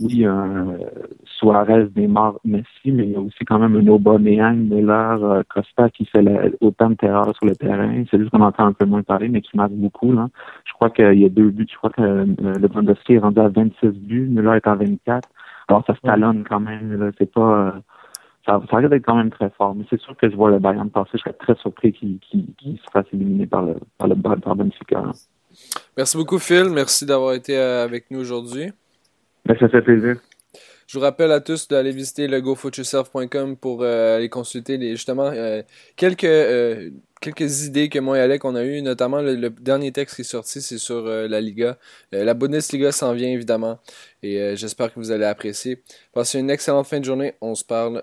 oui, un Suarez, Neymar, Messi, mais il y a aussi quand même un Aubameyang, Miller, euh, Costa qui fait autant de terreur sur le terrain. C'est juste qu'on entend un peu moins parler, mais qui marque beaucoup. Là. Je crois qu'il y a deux buts. Je crois que euh, le Bundesliga est rendu à 26 buts, Miller est à 24. Alors ça se talonne quand même. C'est pas... Euh, ça, ça risque d'être quand même très fort. Mais c'est sûr que je vois le Bayern passer. Je serais très surpris qu'il se fasse éliminer par le, par le par Benfica. Merci beaucoup, Phil. Merci d'avoir été avec nous aujourd'hui. Ben, ça fait plaisir. Je vous rappelle à tous d'aller visiter le gofootyourself.com pour euh, aller consulter les, justement euh, quelques, euh, quelques idées que moi et Alec on a eues, notamment le, dernier texte qui est sorti, c'est sur la Liga. la Bundesliga s'en vient évidemment et j'espère que vous allez apprécier. Passez une excellente fin de journée. On se parle